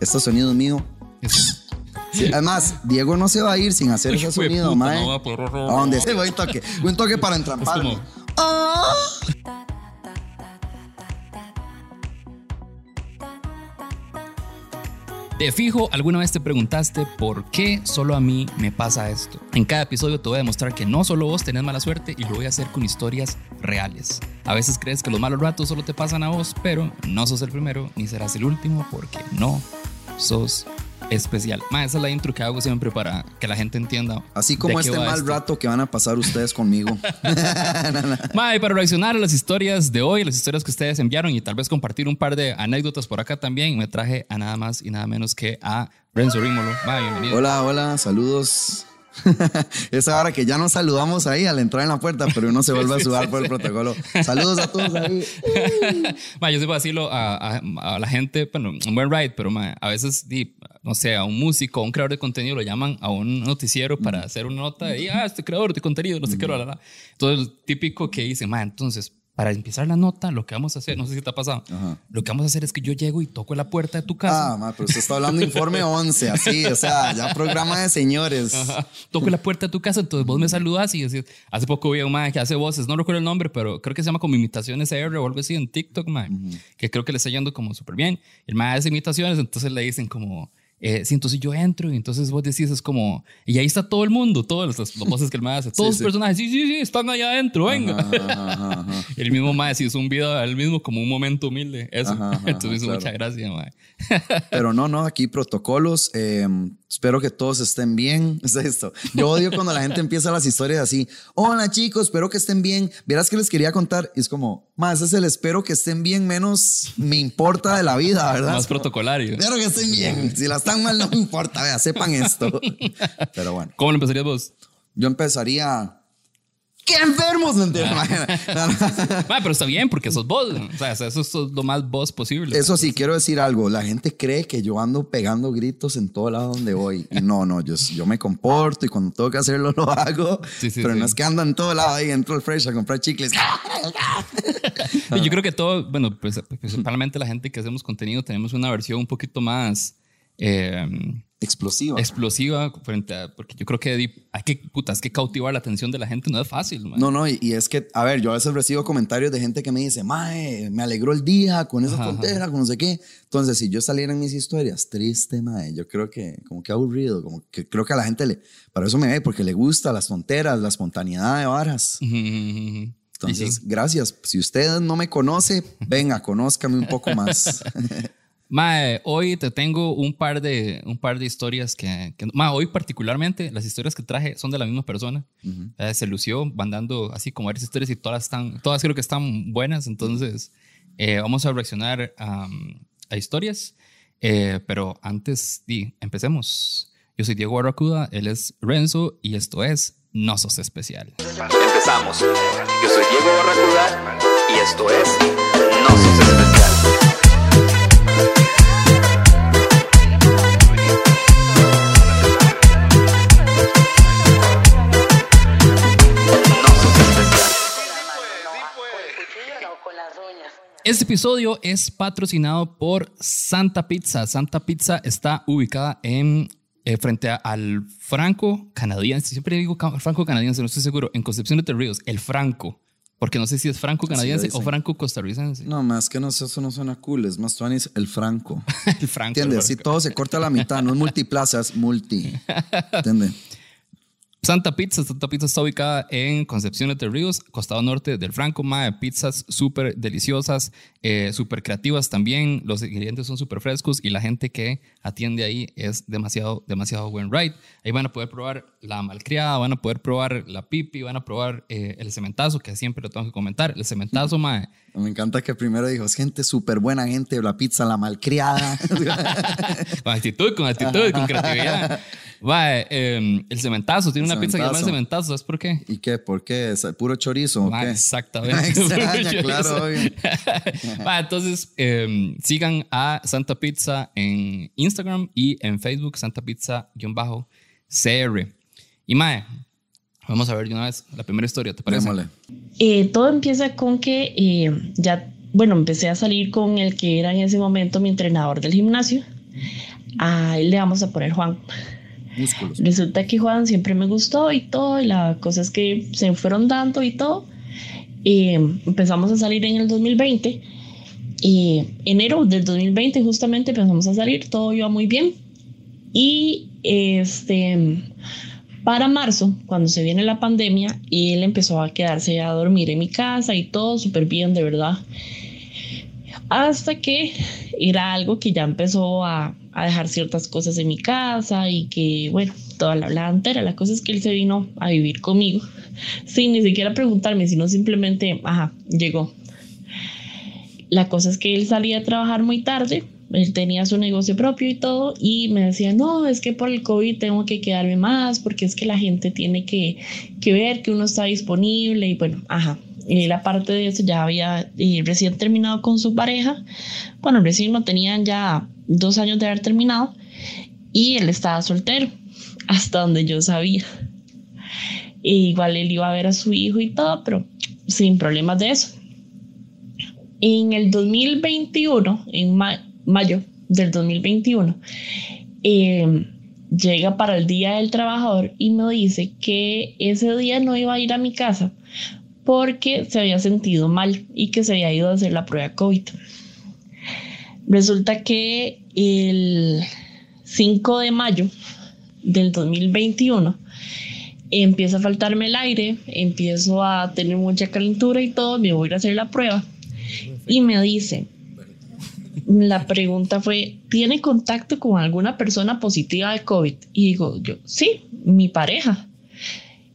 Este sonido es mío. Sí, además, Diego no se va a ir sin hacer ese sonido, puta, mae. no va por- A donde se voy toque. Un toque para entrampar. como- Ah. De fijo, alguna vez te preguntaste por qué solo a mí me pasa esto. En cada episodio te voy a demostrar que no solo vos tenés mala suerte y lo voy a hacer con historias reales. A veces crees que los malos ratos solo te pasan a vos, pero no sos el primero ni serás el último porque no sos especial. Ma, esa es la intro que hago siempre para que la gente entienda. Así como este mal esto. rato que van a pasar ustedes conmigo. Ma, y para reaccionar a las historias de hoy, las historias que ustedes enviaron y tal vez compartir un par de anécdotas por acá también, me traje a nada más y nada menos que a Renzo Rímolo. Ma, bienvenido. Hola, hola, saludos. Esa hora que ya nos saludamos ahí al entrar en la puerta, pero uno se vuelve a sudar por el protocolo. Saludos a todos ahí. Ma, yo siempre vacilo a, a- a la gente, bueno, un buen ride, pero ma, a veces, no sé, a un músico, a un creador de contenido lo llaman a un noticiero para hacer una nota y, ah, este creador de contenido, no sé qué, la, el típico que dice, ma, entonces, para empezar la nota, lo que vamos a hacer, no sé si te ha pasado, Ajá. lo que vamos a hacer es que yo llego y toco la puerta de tu casa. Ah, ma, pero usted está hablando informe 11, así, o sea, ya programa de señores. Ajá. Toco la puerta de tu casa, entonces vos me saludas y decís, hace poco vi a un man que hace voces, no recuerdo el nombre, pero creo que se llama como imitaciones R o algo así en TikTok, man, que creo que le está yendo como súper bien. El man hace imitaciones, entonces le dicen como, eh, sí, entonces yo entro y entonces vos decís, es como, y ahí está todo el mundo, todas las, las voces que el man hace, todos los sí. personajes, sí, sí, sí, están allá adentro, venga. Ajá, ajá, ajá, el mismo se hizo un video él mismo como un momento humilde, eso. Entonces hizo claro. mucha gracia, man. Pero no, no, aquí protocolos. eh, espero que todos estén bien. Es esto. Yo odio cuando la gente empieza las historias así. Hola chicos, espero que estén bien. Verás que les quería contar. Y es como, más es el espero que estén bien, menos me importa de la vida, ¿verdad? Más protocolario. Espero que estén bien. Si la están mal, no me importa. Vea, sepan esto. Pero bueno, ¿Cómo lo empezarías vos? yo empezaría. ¡Qué enfermos! No. No, no. Ma, pero está bien porque sos vos. O sea, eso es lo más vos posible. Eso sí, quiero decir algo. La gente cree que yo ando pegando gritos en todo lado donde voy. Y no, no, yo, yo me comporto y cuando tengo que hacerlo lo hago. Sí, sí, pero no sí. es que ando en todo lado ahí, entro al fresh a comprar chicles. Yo creo que todo, bueno, pues, principalmente la gente que hacemos contenido tenemos una versión un poquito más eh, Explosivo. explosiva frente a, porque yo creo que hay que, puta, es que cautivar la atención de la gente no es fácil, man. No, no, y, y es que, a ver, yo a veces recibo comentarios de gente que me dice, Mae, me alegró el día con esa frontera, con no sé qué. Entonces, si yo saliera en mis historias, triste, Mae, yo creo que, como que aburrido, como que creo que a la gente le, para eso me ve, porque le gusta las tonteras, la espontaneidad de varas. Entonces, sí. gracias. Si usted no me conoce, venga, conózcame un poco más. Mae, hoy te tengo un par de, un par de historias que, que mae, hoy particularmente las historias que traje son de la misma persona. Eh, se lució mandando así como varias historias y todas están, todas creo que están buenas. Entonces, eh, vamos a reaccionar am, a historias. Eh, pero antes, di, empecemos. Yo soy Diego Barracuda, él es Renzo y esto es No Sos Especial. Empezamos. Yo soy Diego Barracuda y esto es No Sos Especial. Este episodio es patrocinado por Santa Pizza. Santa Pizza está ubicada en eh, frente a- al Franco canadiense. Siempre digo Franco canadiense, no estoy seguro. En Concepción de Ríos, el Franco. Porque no sé si es Franco canadiense Sí, o. Franco costarricense. no, más que no sé, eso no suena cool. Es más, Tuanis, el franco. el Franco. ¿Entiendes? Si todo se corta a la mitad, no es multiplaza, es multi. ¿Entiendes? Santa Pizza, Santa Pizza está ubicada en Concepción de Ríos, costado norte del Franco. Mae, pizzas súper deliciosas, eh, súper creativas también. Los ingredientes son súper frescos y la gente que atiende ahí es demasiado, demasiado buen ride. Ahí van a poder probar la malcriada, van a poder probar la pipi, van a probar eh, el cementazo, que siempre lo tengo que comentar. El cementazo, mae. Me encanta que primero dijo, gente súper buena gente, la pizza, la malcriada. Con actitud, con actitud, con creatividad. Mae, eh, el cementazo, tiene una pizza que se llama el Cementazo. ¿sabes por qué? ¿Y qué? ¿Por qué? ¿Es ¿Puro chorizo o Ah, qué? exactamente. Extraña, claro. Va, entonces, eh, sigan a Santa Pizza en Instagram y en Facebook, Santa Pizza-CR. Y Mae, vamos a ver de una vez la primera historia, ¿te parece? Eh, todo empieza con que eh, ya, bueno, empecé a salir con el que era en ese momento mi entrenador del gimnasio. a él le vamos a poner Juan. Músculos. Resulta que Juan siempre me gustó y todo, y la cosa es que se fueron dando y todo. Y empezamos a salir en el 2020. Y enero del 2020 justamente empezamos a salir, todo iba muy bien. Y este, para marzo, cuando se viene la pandemia, él empezó a quedarse a dormir en mi casa y todo súper bien, de verdad. Hasta que era algo que ya empezó a, a dejar ciertas cosas en mi casa y que, bueno, toda la, la entera. La cosa es que él se vino a vivir conmigo sin ni siquiera preguntarme, sino simplemente, ajá, llegó. La cosa es que él salía a trabajar muy tarde, él tenía su negocio propio y todo, y me decía, no, es que por el COVID tengo que quedarme más, porque es que la gente tiene que, que ver que uno está disponible, y bueno, ajá. Y la parte de eso ya había y recién terminado con su pareja. Bueno, recién no tenían ya dos años de haber terminado, y él estaba soltero, hasta donde yo sabía. E igual él iba a ver a su hijo y todo, pero sin problemas de eso. En el 2021, en mayo del 2021, eh, llega para el Día del Trabajador y me dice que ese día no iba a ir a mi casa porque se había sentido mal y que se había ido a hacer la prueba COVID. Resulta que el 5 de mayo del 2021 empieza a faltarme el aire, empiezo a tener mucha calentura y todo, me voy a a hacer la prueba. Y me dice, la pregunta fue, ¿tiene contacto con alguna persona positiva de COVID? Y digo, yo, sí, mi pareja.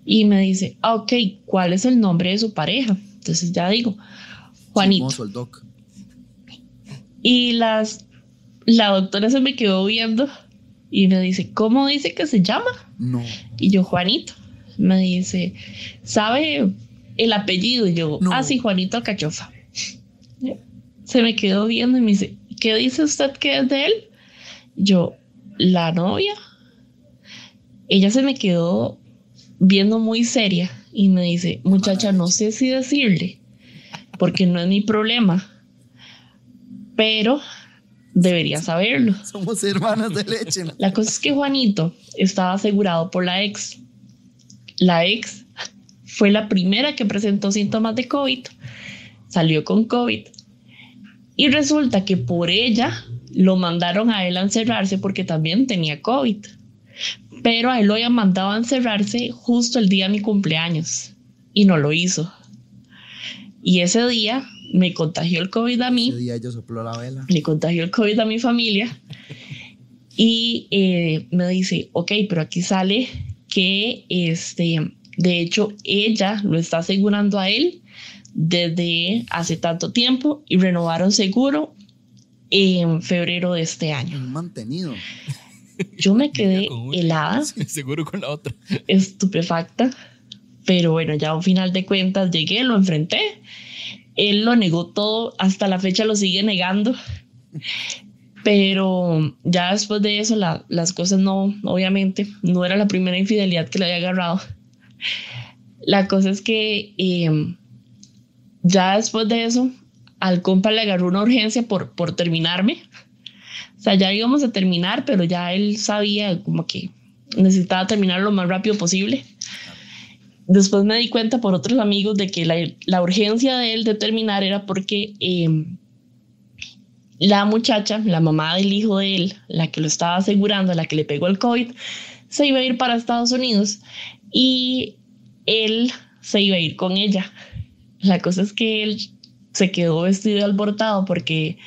Y me dice, ah, ok, ¿cuál es el nombre de su pareja? Entonces ya digo, Juanito. Y las, la doctora se me quedó viendo y me dice, ¿cómo dice que se llama? No. Y yo, Juanito me dice, ¿sabe el apellido? Y yo, ah, sí, Juanito Alcachofa. Se me quedó viendo y me dice, ¿qué dice usted que es de él? Yo, la novia. Ella se me quedó viendo muy seria y me dice, muchacha, no sé si decirle, porque no es mi problema, pero debería saberlo. Somos hermanas de leche. La cosa es que Juanito estaba asegurado por la ex la ex fue la primera que presentó síntomas de COVID, salió con COVID y resulta que por ella lo mandaron a él a encerrarse porque también tenía COVID. Pero a él lo habían mandado a encerrarse justo el día de mi cumpleaños y no lo hizo. Y ese día me contagió el COVID a mí. Ese día yo sopló la vela. Le contagió el COVID a mi familia. Y eh, me dice, ok, pero aquí sale que este, de hecho ella lo está asegurando a él desde hace tanto tiempo y renovaron seguro en febrero de este año. Mantenido. Yo me quedé helada. Seguro con la otra. Estupefacta. Pero bueno, ya a un final de cuentas llegué, lo enfrenté. Él lo negó todo, hasta la fecha lo sigue negando. Pero ya después de eso, las cosas no, obviamente, no era la primera infidelidad que le había agarrado. La cosa es que em, ya después de eso, al compa le agarró una urgencia por, por terminarme. O sea, ya íbamos a terminar, pero ya él sabía como que necesitaba terminar lo más rápido posible. Después me di cuenta por otros amigos de que la, la urgencia de él de terminar era porque eh, la muchacha, la mamá del hijo de él, la que lo estaba asegurando, la que le pegó el COVID, se iba a ir para Estados Unidos y él se iba a ir con ella. La cosa es que él se quedó vestido y alborotado porque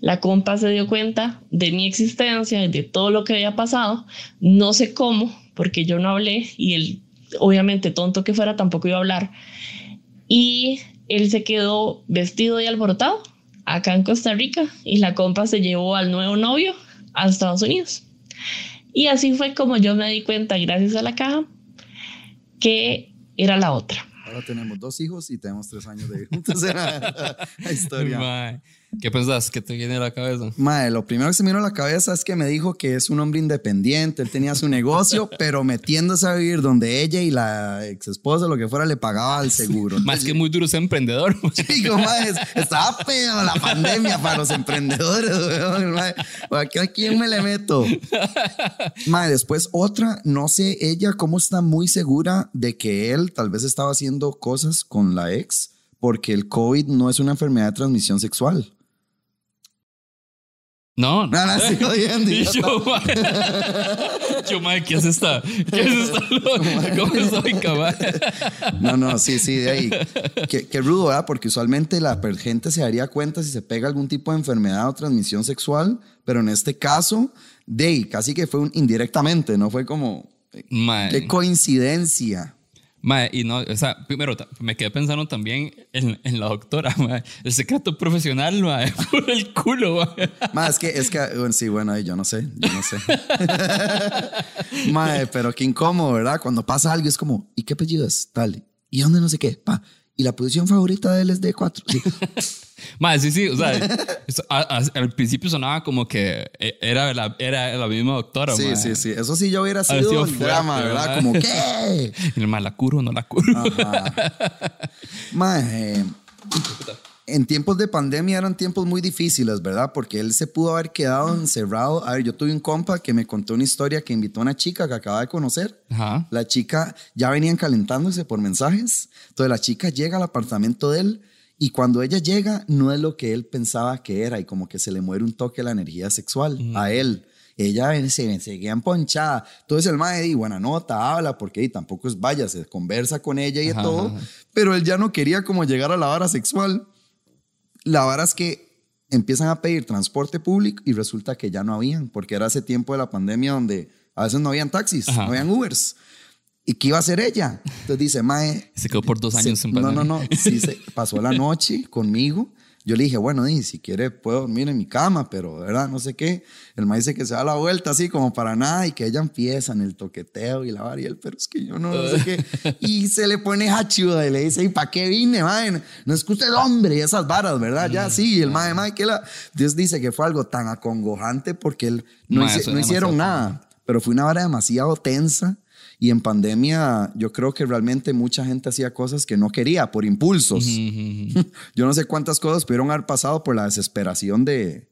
la compa se dio cuenta de mi existencia y de todo lo que había pasado. No sé cómo, porque yo no hablé y él, obviamente, tonto que fuera, tampoco iba a hablar. Y él se quedó vestido y alborotado acá en Costa Rica y la compa se llevó al nuevo novio a Estados Unidos. Y así fue como yo me di cuenta, gracias a la caja, que era la otra. Ahora tenemos dos hijos y tenemos tres años de juntos. la historia. ¿Qué pensás? ¿Qué te viene a la cabeza? Mae, lo primero que se me vino a la cabeza es que me dijo que es un hombre independiente, él tenía su negocio, pero metiéndose a vivir donde ella y la ex esposa, lo que fuera, le pagaba al seguro. Más que muy duro ser emprendedor. Chico, mae, estaba feo la pandemia para los emprendedores, mae. ¿A quién me le meto? Mae, después otra, no sé, ella cómo está muy segura de que él tal vez estaba haciendo cosas con la ex, porque el COVID no es una enfermedad de transmisión sexual. No, No, no, estoy jodiendo, Y yo, yo, mae, ¿qué es esta? ¿Qué es esta? ¿Cómo estoy, cabal? No, no, sí, sí, de ahí. Qué, qué rudo, ¿verdad? Porque usualmente la gente se daría cuenta si se pega algún tipo de enfermedad o transmisión sexual, pero en este caso, de ahí, casi que fue un, indirectamente, no fue como. Mae. Qué coincidencia. Mae, y no, o sea, primero me quedé pensando también en, en la doctora, mae. El secreto profesional, mae, por el culo, mae. Más es que, es que, sí, bueno, yo no sé, yo no sé. Mae, pero qué incómodo, ¿verdad? Cuando pasa algo es como, ¿y qué apellido es? Tal. ¿Y dónde no sé qué? Pa. ¿Y la posición favorita de él es D4? Sí. Mae, sí, sí, o sea, eso- a- a- al principio sonaba como que eh, era la, era la misma doctora, Sí, sí, sí. Eso sí yo hubiera sido, sido fuerte, drama, ¿verdad? ¿verdad? Como, ¿qué? Y el mae, ¿la curo o no la curo? Ajá. Eh, en tiempos de pandemia eran tiempos muy difíciles, ¿verdad? Porque él se pudo haber quedado encerrado. A ver, yo tuve un compa que me contó una historia que invitó a una chica que acaba de conocer. Ajá. La chica ya venían calentándose por mensajes. Entonces la chica llega al apartamento de él y cuando ella llega no es lo que él pensaba que era y como que se le muere un toque la energía sexual a él. Ella se seguía emponchada. Entonces el mae di buena nota, habla porque y tampoco es vaya, se conversa con ella y Ajá, todo. ajá. Pero él ya no quería como llegar a la vara sexual. La vara es que empiezan a pedir transporte público y resulta que ya no habían, porque era ese tiempo de la pandemia donde a veces no habían taxis, Ajá. no habían Ubers. ¿Y qué iba a hacer ella? Entonces dice, Mae. Se quedó por dos años se- en No, no, pandemia. no. Sí, se pasó la noche conmigo. Yo le dije, bueno, si quiere puedo dormir en mi cama, pero, ¿verdad? No sé qué. El mae dice que se da la vuelta así como para nada y que ella empieza en el toqueteo y la vara y él, pero es que yo no, no sé qué. Y se le pone hachuda y le dice, ¿y para qué vine, mae? No es que usted hombre y esas varas, ¿verdad? Ya sí, y el mae, mae, que la... Dios dice que fue algo tan acongojante porque él no, Mae, hice- eso no hicieron nada, pero fue una vara demasiado tensa. Y en pandemia yo creo que realmente mucha gente hacía cosas que no quería por impulsos. Yo no sé cuántas cosas pudieron haber pasado por la desesperación de,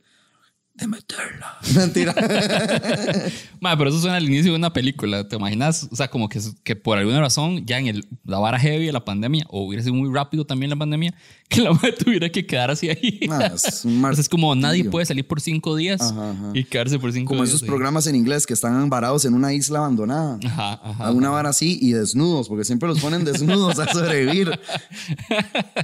de meterla. Mentira. Mae, pero eso suena al inicio de una película. ¿Te imaginas? O sea, como que, que por alguna razón, ya en el, la vara heavy de la pandemia, o hubiera sido muy rápido también la pandemia, que la madre tuviera que quedarse ahí. Ah, es un O sea, es como nadie puede salir por cinco días Ajá, ajá. y quedarse por cinco Como días. esos ahí. programas en inglés que están varados en una isla abandonada. Ajá, ajá. A una vara así y desnudos, porque siempre los ponen desnudos a sobrevivir.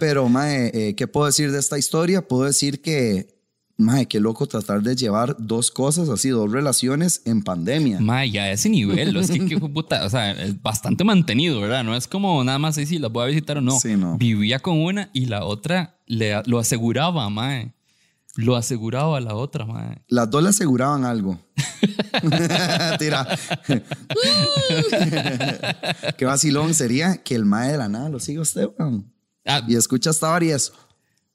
Pero, mae, eh, ¿qué puedo decir de esta historia? Puedo decir que, mae, qué loco tratar de llevar dos cosas así, dos relaciones en pandemia. Mae, ya ese nivel, es que, de puta, o sea, es bastante mantenido, ¿verdad? No es como nada más si las voy a visitar o no. Sí, no. Vivía con una y la otra le, lo aseguraba, mae. Lo aseguraba a la otra, mae. Las dos le aseguraban algo. Tira. Qué vacilón sería que el mae de la nada lo siga usted, weón. Ah, Y escucha esta vara y es,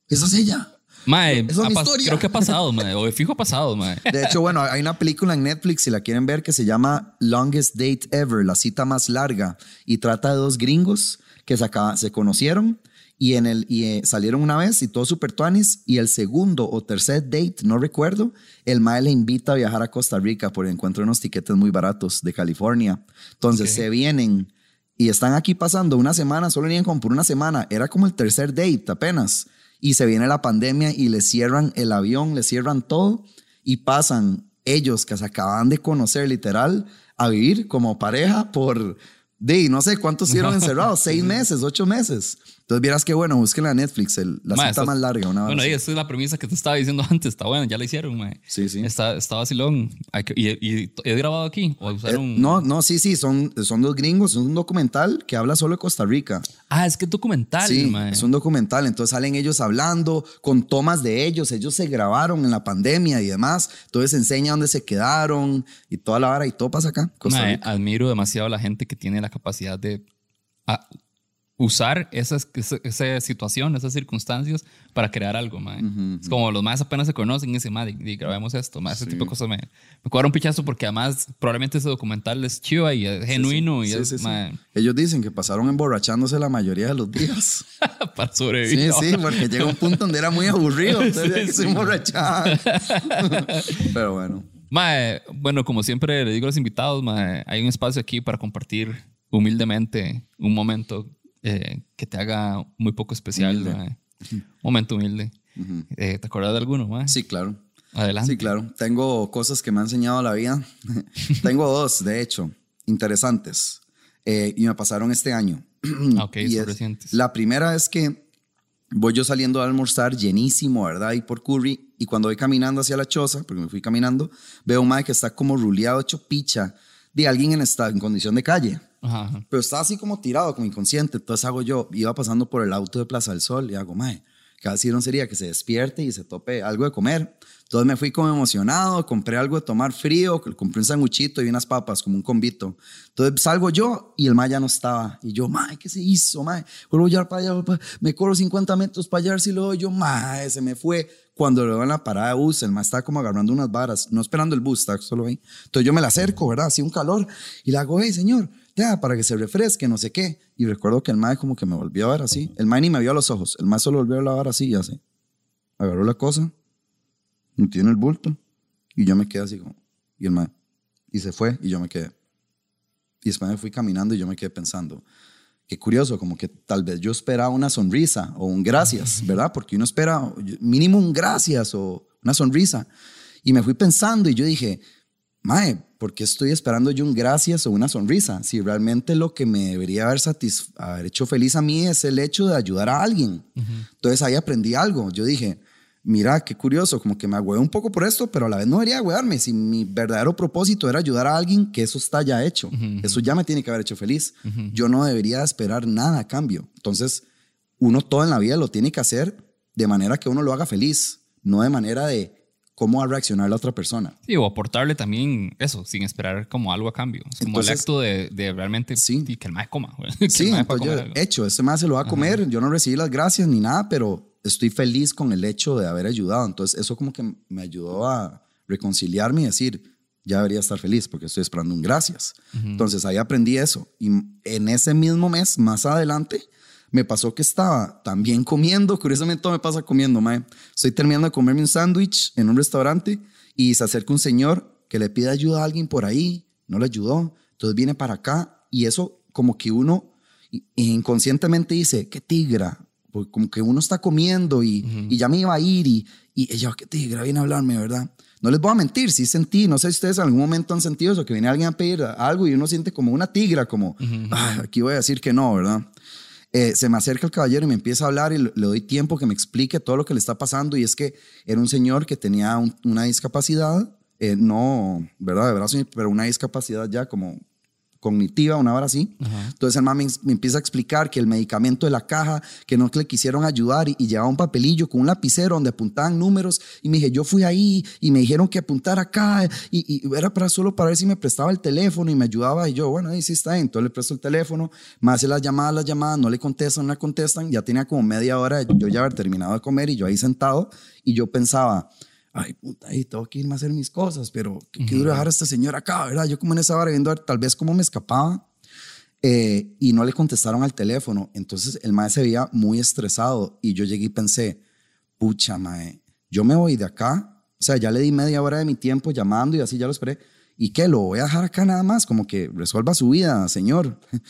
esa es ella. Mae, ha pas- historia. creo que ha pasado, mae. O de fijo ha pasado, mae. De hecho, bueno, hay una película en Netflix, si la quieren ver, que se llama Longest Date Ever, la cita más larga, y trata de dos gringos que se, acaba- se conocieron y, en el, y eh, salieron una vez y todos super tuanis, y el segundo o tercer date, no recuerdo, el mae le invita a viajar a Costa Rica porque encuentra unos tiquetes muy baratos de California. Entonces se vienen y están aquí pasando una semana, solo venían como por una semana, era como el tercer date apenas, y se viene la pandemia y le cierran el avión, le cierran todo y pasan ellos que se acaban de conocer literal a vivir como pareja por, de no sé cuántos hicieron encerrados, seis meses, ocho meses. Entonces vieras que bueno, busquen la Netflix, el- la está- más larga. Una Bueno, ahí esa es la premisa que te estaba diciendo antes. Está bueno, ya la hicieron, mae. Sí, sí. Está, está vacilón. Y, y, ¿Es grabado aquí? ¿O Eh, no, no, sí, sí, son, son dos gringos, es un documental que habla solo de Costa Rica. Ah, es que es documental, Sí, mae. es un documental. Entonces salen ellos hablando con tomas de ellos. Ellos se grabaron en la pandemia y demás. Entonces enseña dónde se quedaron y toda la vara y todo pasa acá. Costa Mae, Rica. admiro demasiado a la gente que tiene la capacidad de ah, usar esas, esa, esa situación, esas circunstancias para crear algo, mae. Es como los más apenas se conocen y dicen, mae, di, grabemos esto, mae. Ese tipo de cosas me, me cobra un pichazo porque además probablemente ese documental es chiva y es genuino y Sí, es, sí, sí. mae, Ellos dicen que pasaron emborrachándose la mayoría de los días. para sobrevivir. Sí, sí, porque llega un punto donde era muy aburrido. Entonces Sí, que se sí. emborrachaban. Pero bueno. Mae, bueno, como siempre le digo a los invitados, mae, hay un espacio aquí para compartir humildemente un momento eh, que te haga muy poco especial. Humilde. mae. Un momento humilde. Eh, ¿Te acuerdas de alguno, mae? Sí, claro. Adelante. Sí, claro. Tengo cosas que me ha enseñado la vida. Tengo dos, de hecho, interesantes. Eh, y me pasaron este año. Ah, ok, Y son es- recientes. La primera es que voy yo saliendo a almorzar llenísimo, ¿verdad? Y por Curry. Y cuando voy caminando hacia la choza, porque me fui caminando, veo un mae que está como ruleado, hecho picha de alguien en, esta, en condición de calle. Ajá. Pero estaba así como tirado, como inconsciente. Entonces hago yo, iba pasando por el auto de Plaza del Sol y hago, mae, casi no sería que se despierte y se tope algo de comer. Entonces me fui como emocionado, compré algo de tomar frío, compré un sanguchito y unas papas, como un convito. Entonces salgo yo y el mae ya no estaba. Y yo, mae, ¿qué se hizo, mae? Vuelvo a para allá, me corro 50 metros para allá, si lo doy yo, mae, se me fue. Cuando lo veo en la parada de bus, el mae estaba como agarrando unas varas, no esperando el bus, estaba solo ahí. Entonces yo me la acerco, ¿verdad? Así un calor. Y le hago, hey, señor, ya, para que se refresque, no sé qué. Y recuerdo que el mae como que me volvió a ver así. El mae ni me vio a los ojos. El mae solo volvió a lavar así y así. Agarró la cosa, metió en el bulto y yo me quedé así como, y el mae, y se fue y yo me quedé. Y después me fui caminando y yo me quedé pensando, qué curioso, como que tal vez yo esperaba una sonrisa o un gracias, ¿verdad? Porque uno espera mínimo un gracias o una sonrisa. Y me fui pensando y yo dije, Mae, ¿por qué estoy esperando yo un gracias o una sonrisa? Si realmente lo que me debería haber, haber hecho feliz a mí es el hecho de ayudar a alguien. Entonces ahí aprendí algo. Yo dije, mira, qué curioso, como que me agüeo un poco por esto, pero a la vez no debería agüearme. Si mi verdadero propósito era ayudar a alguien, que eso está ya hecho. Eso ya me tiene que haber hecho feliz. Yo no debería esperar nada a cambio. Entonces, uno todo en la vida lo tiene que hacer de manera que uno lo haga feliz, no de manera de cómo va a reaccionar la otra persona. Sí, o aportarle también eso, sin esperar como algo a cambio. Es como el Entonces- acto de, de realmente Sí. sí, que el mae coma. Que Sí, el mae yo, hecho, ese más se lo va a comer. Yo no recibí las gracias ni nada, pero estoy feliz con el hecho de haber ayudado. Entonces, eso como que me ayudó a reconciliarme y decir, ya debería estar feliz porque estoy esperando un gracias. Entonces, ahí aprendí eso. Y en ese mismo mes, más adelante, me pasó que estaba también comiendo. Curiosamente, todo me pasa comiendo, mae. Estoy terminando de comerme un sándwich en un restaurante y se acerca un señor que le pide ayuda a alguien por ahí. No le ayudó. Entonces viene para acá y eso como que uno inconscientemente dice, qué tigra. Porque como que uno está comiendo y, y ya me iba a ir y, y ella, qué tigra, viene a hablarme, ¿verdad? No les voy a mentir, sí sentí, no sé si ustedes en algún momento han sentido eso, que viene alguien a pedir algo y uno siente como una tigra, como, "Ah, aquí voy a decir que no, ¿verdad? Eh, se me acerca el caballero y me empieza a hablar y le doy tiempo que me explique todo lo que le está pasando y es que era un señor que tenía un- una discapacidad, eh, no, ¿verdad? De brazo, pero una discapacidad ya como cognitiva, una hora así. Entonces el man me, me empieza a explicar que el medicamento de la caja, que no le quisieron ayudar y, y llevaba un papelillo con un lapicero donde apuntaban números y me dije, yo fui ahí y me dijeron que apuntar acá y, y era para solo para ver si me prestaba el teléfono y me ayudaba y yo, bueno, ahí sí está bien. Entonces le presto el teléfono, me hace las llamadas, las llamadas, no le contestan, no le contestan, ya tenía como media hora yo ya haber terminado de comer y yo ahí sentado y yo pensaba, ay, puta, ahí tengo que irme a hacer mis cosas, pero qué, qué duro dejar a este señor acá, ¿verdad? Yo como en esa hora viendo tal vez cómo me escapaba eh, y no le contestaron al teléfono. Entonces el mae se veía muy estresado y yo llegué y pensé, pucha, mae, yo me voy de acá, o sea, ya le di media hora de mi tiempo llamando y así ya lo esperé. ¿Y qué? ¿Lo voy a dejar acá nada más? Como que resuelva su vida, señor.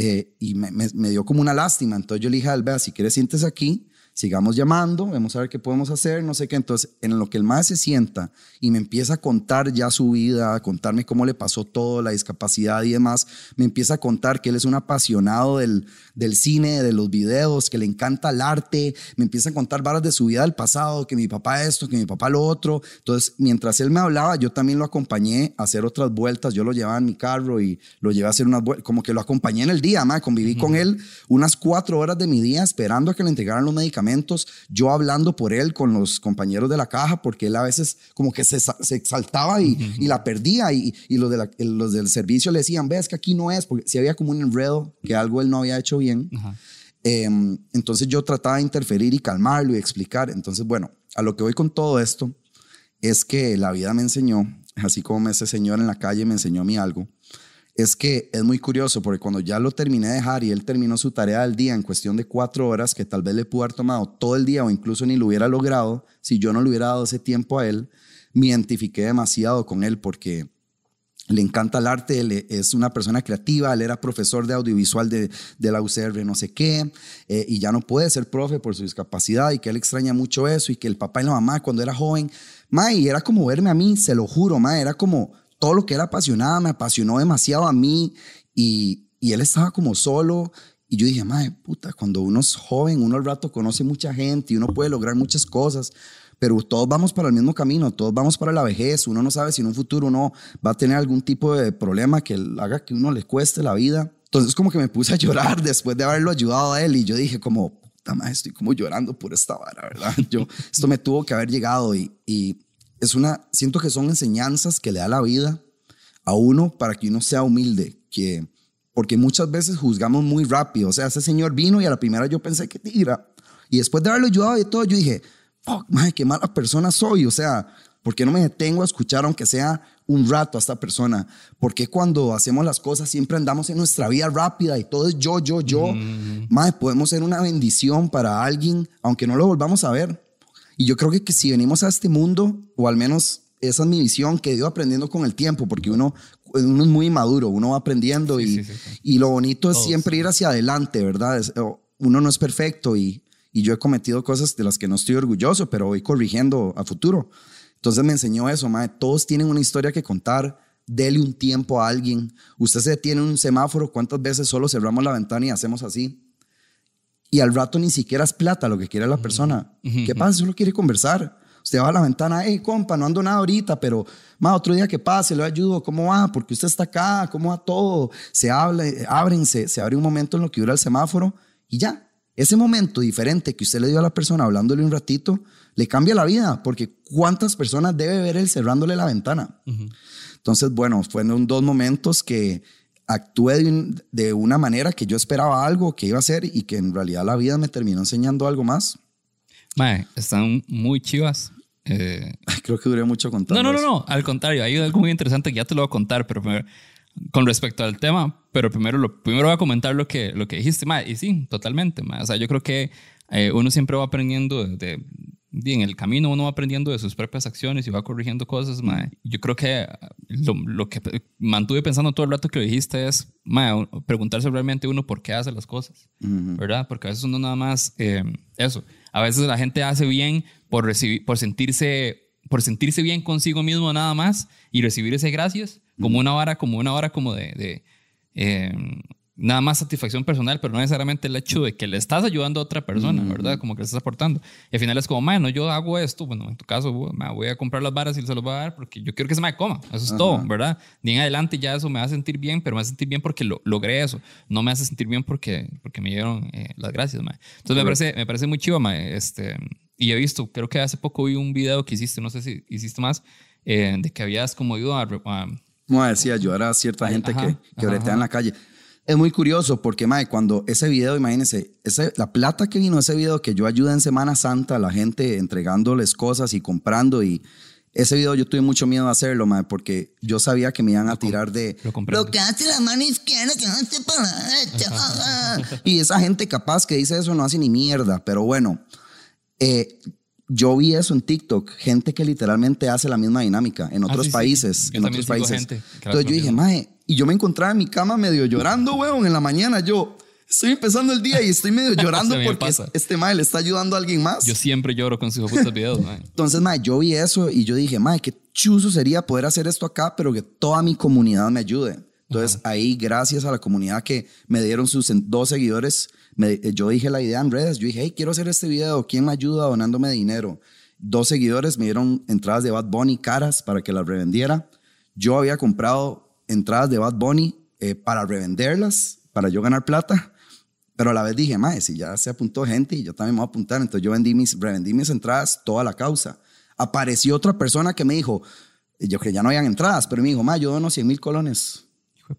Eh, y me, me- me dio como una lástima. Entonces yo le dije a él, vea, si quieres siéntese aquí, sigamos llamando, vamos a ver qué podemos hacer, no sé qué. Entonces, en lo que el más se sienta y me empieza a contar ya su vida, a contarme cómo le pasó todo, la discapacidad y demás, me empieza a contar que él es un apasionado del, del cine, de los videos, que le encanta el arte, me empieza a contar varas de su vida del pasado, que mi papá esto, que mi papá lo otro. Entonces, mientras él me hablaba, yo también lo acompañé a hacer otras vueltas, yo lo llevaba en mi carro y lo llevé a hacer unas vueltas, como que lo acompañé en el día, ma, conviví con él unas cuatro horas de mi día esperando a que le entregaran los medicamentos, yo hablando por él con los compañeros de la caja, porque él a veces como que se, se exaltaba y, y la perdía y, y los, de la- los del servicio le decían, ves que aquí no es, porque si había como un enredo, que algo él no había hecho bien. Em, entonces yo trataba de interferir y calmarlo y explicar. Entonces, bueno, a lo que voy con todo esto es que la vida me enseñó, así como ese señor en la calle me enseñó a mí algo, es que es muy curioso porque cuando ya lo terminé de dejar y él terminó su tarea del día en cuestión de cuatro horas, que tal vez le pudo haber tomado todo el día o incluso ni lo hubiera logrado si yo no le hubiera dado ese tiempo a él, me identifiqué demasiado con él porque le encanta el arte, él es una persona creativa, él era profesor de audiovisual de, de la UCR, no sé qué, eh, y ya no puede ser profe por su discapacidad y que él extraña mucho eso y que el papá y la mamá cuando era joven, ma, y era como verme a mí, se lo juro, ma, era como todo lo que era apasionada, me apasionó demasiado a mí y, y él estaba como solo y yo dije, madre puta, cuando uno es joven, uno al rato conoce mucha gente y uno puede lograr muchas cosas, pero todos vamos para el mismo camino, todos vamos para la vejez, uno no sabe si en un futuro uno va a tener algún tipo de problema que haga que uno le cueste la vida. Entonces como que me puse a llorar después de haberlo ayudado a él y yo dije como, puta madre, estoy como llorando por esta vara, ¿verdad? Yo, esto me tuvo que haber llegado y, y es una, siento que son enseñanzas que le da la vida a uno para que uno sea humilde, que, porque muchas veces juzgamos muy rápido, o sea, ese señor vino y a la primera yo pensé que tira, y después de haberlo ayudado y todo, yo dije, fuck, madre, qué mala persona soy, o sea, ¿por qué no me detengo a escuchar aunque sea un rato a esta persona? ¿Por qué cuando hacemos las cosas siempre andamos en nuestra vida rápida y todo es yo, yo, yo? Madre, podemos ser una bendición para alguien, aunque no lo volvamos a ver. Y yo creo que, que si venimos a este mundo, o al menos esa es mi visión, que he ido aprendiendo con el tiempo, porque uno, uno es muy maduro, uno va aprendiendo y, sí, sí, sí. y lo bonito es Todos. siempre ir hacia adelante, ¿verdad? Uno no es perfecto y, y yo he cometido cosas de las que no estoy orgulloso, pero voy corrigiendo a futuro. Entonces me enseñó eso, mae, todos tienen una historia que contar, dele un tiempo a alguien. Usted se detiene en un semáforo, ¿cuántas veces solo cerramos la ventana y hacemos así? Y al rato ni siquiera es plata lo que quiere la persona. ¿Qué pasa? Solo quiere conversar. Usted va a la ventana, hey, compa, no ando nada ahorita, pero ma, otro día que pase, le ayudo, ¿cómo va? Porque usted está acá, ¿cómo va todo? Se habla, eh, ábrense, se abre un momento en lo que dura el semáforo y ya. Ese momento diferente que usted le dio a la persona hablándole un ratito, le cambia la vida, porque ¿cuántas personas debe ver él cerrándole la ventana? Entonces, bueno, fueron dos momentos que actué de, un- de una manera que yo esperaba algo que iba a hacer y que en realidad la vida me terminó enseñando algo más. Mae, están muy chivas. Eh, Creo que duré mucho contando. no, no, no, no. Al contrario, hay algo muy interesante que ya te lo voy a contar, pero primero- con respecto al tema, pero primero, lo, primero voy a comentar lo que, lo que dijiste, mae. Y sí, totalmente, mae. O sea, yo creo que eh, uno siempre va aprendiendo de- en el camino, uno va aprendiendo de sus propias acciones y va corrigiendo cosas, mae. Yo creo que lo, lo que mantuve pensando todo el rato que lo dijiste es, mae, preguntarse realmente uno por qué hace las cosas, ¿verdad? Porque a veces uno nada más, eh, eso, a veces la gente hace bien por, recibir, por sentirse por sentirse bien consigo mismo nada más y recibir ese gracias como una vara, como una vara como de, de, eh, nada más satisfacción personal, pero no necesariamente el hecho de que le estás ayudando a otra persona, ¿verdad? Como que le estás aportando. Y al final es como, bueno, yo hago esto, bueno, en tu caso, voy a comprar las varas y se los voy a dar porque yo quiero que se me coma. Eso es todo, ¿verdad? De en adelante ya eso me va a sentir bien, pero me hace sentir bien porque lo, logré eso. No me hace sentir bien porque, porque me dieron eh, las gracias, ma. Entonces me parece, me parece muy chivo, ma. Este, y he visto, creo que hace poco vi un video que hiciste, no sé si hiciste más, eh, de que habías como ido a, a- Como decía, ayudar a cierta gente ajá, que, que ajá, bretea en ajá. la calle. Es muy curioso porque, mae, cuando ese video, imagínense, ese, la plata que vino ese video que yo ayudé en Semana Santa a la gente entregándoles cosas y comprando y ese video yo tuve mucho miedo de hacerlo, mae, porque yo sabía que me iban a tirar de lo comprendo. que hace la mano izquierda, que hace por la derecha". Y esa gente capaz que dice eso no hace ni mierda, pero bueno, eh, yo vi eso en TikTok, gente que literalmente hace la misma dinámica en otros Ah, sí, sí. países, en otros países. gente Entonces yo lo dije, mae, y yo me encontraba en mi cama medio llorando, weón, en la mañana. Yo estoy empezando el día y estoy medio llorando porque pasa. este mae le está ayudando a alguien más. Yo siempre lloro con sus putas videos, ma. Entonces, mae, yo vi eso y yo dije, mae, qué chuzo sería poder hacer esto acá, pero que toda mi comunidad me ayude. Entonces, ahí, gracias a la comunidad que me dieron sus dos seguidores, me- eh, yo dije la idea en redes. Yo dije, hey, quiero hacer este video. ¿Quién me ayuda donándome dinero? Dos seguidores me dieron entradas de Bad Bunny caras para que las revendiera. Yo había comprado entradas de Bad Bunny eh, para revenderlas, para yo ganar plata. Pero a la vez dije, mae, si ya se apuntó gente y yo también me voy a apuntar. Entonces yo vendí mis, revendí mis entradas, toda la causa. Apareció otra persona que me dijo, yo que ya no habían entradas, pero me dijo, mae, yo dono 100 mil colones.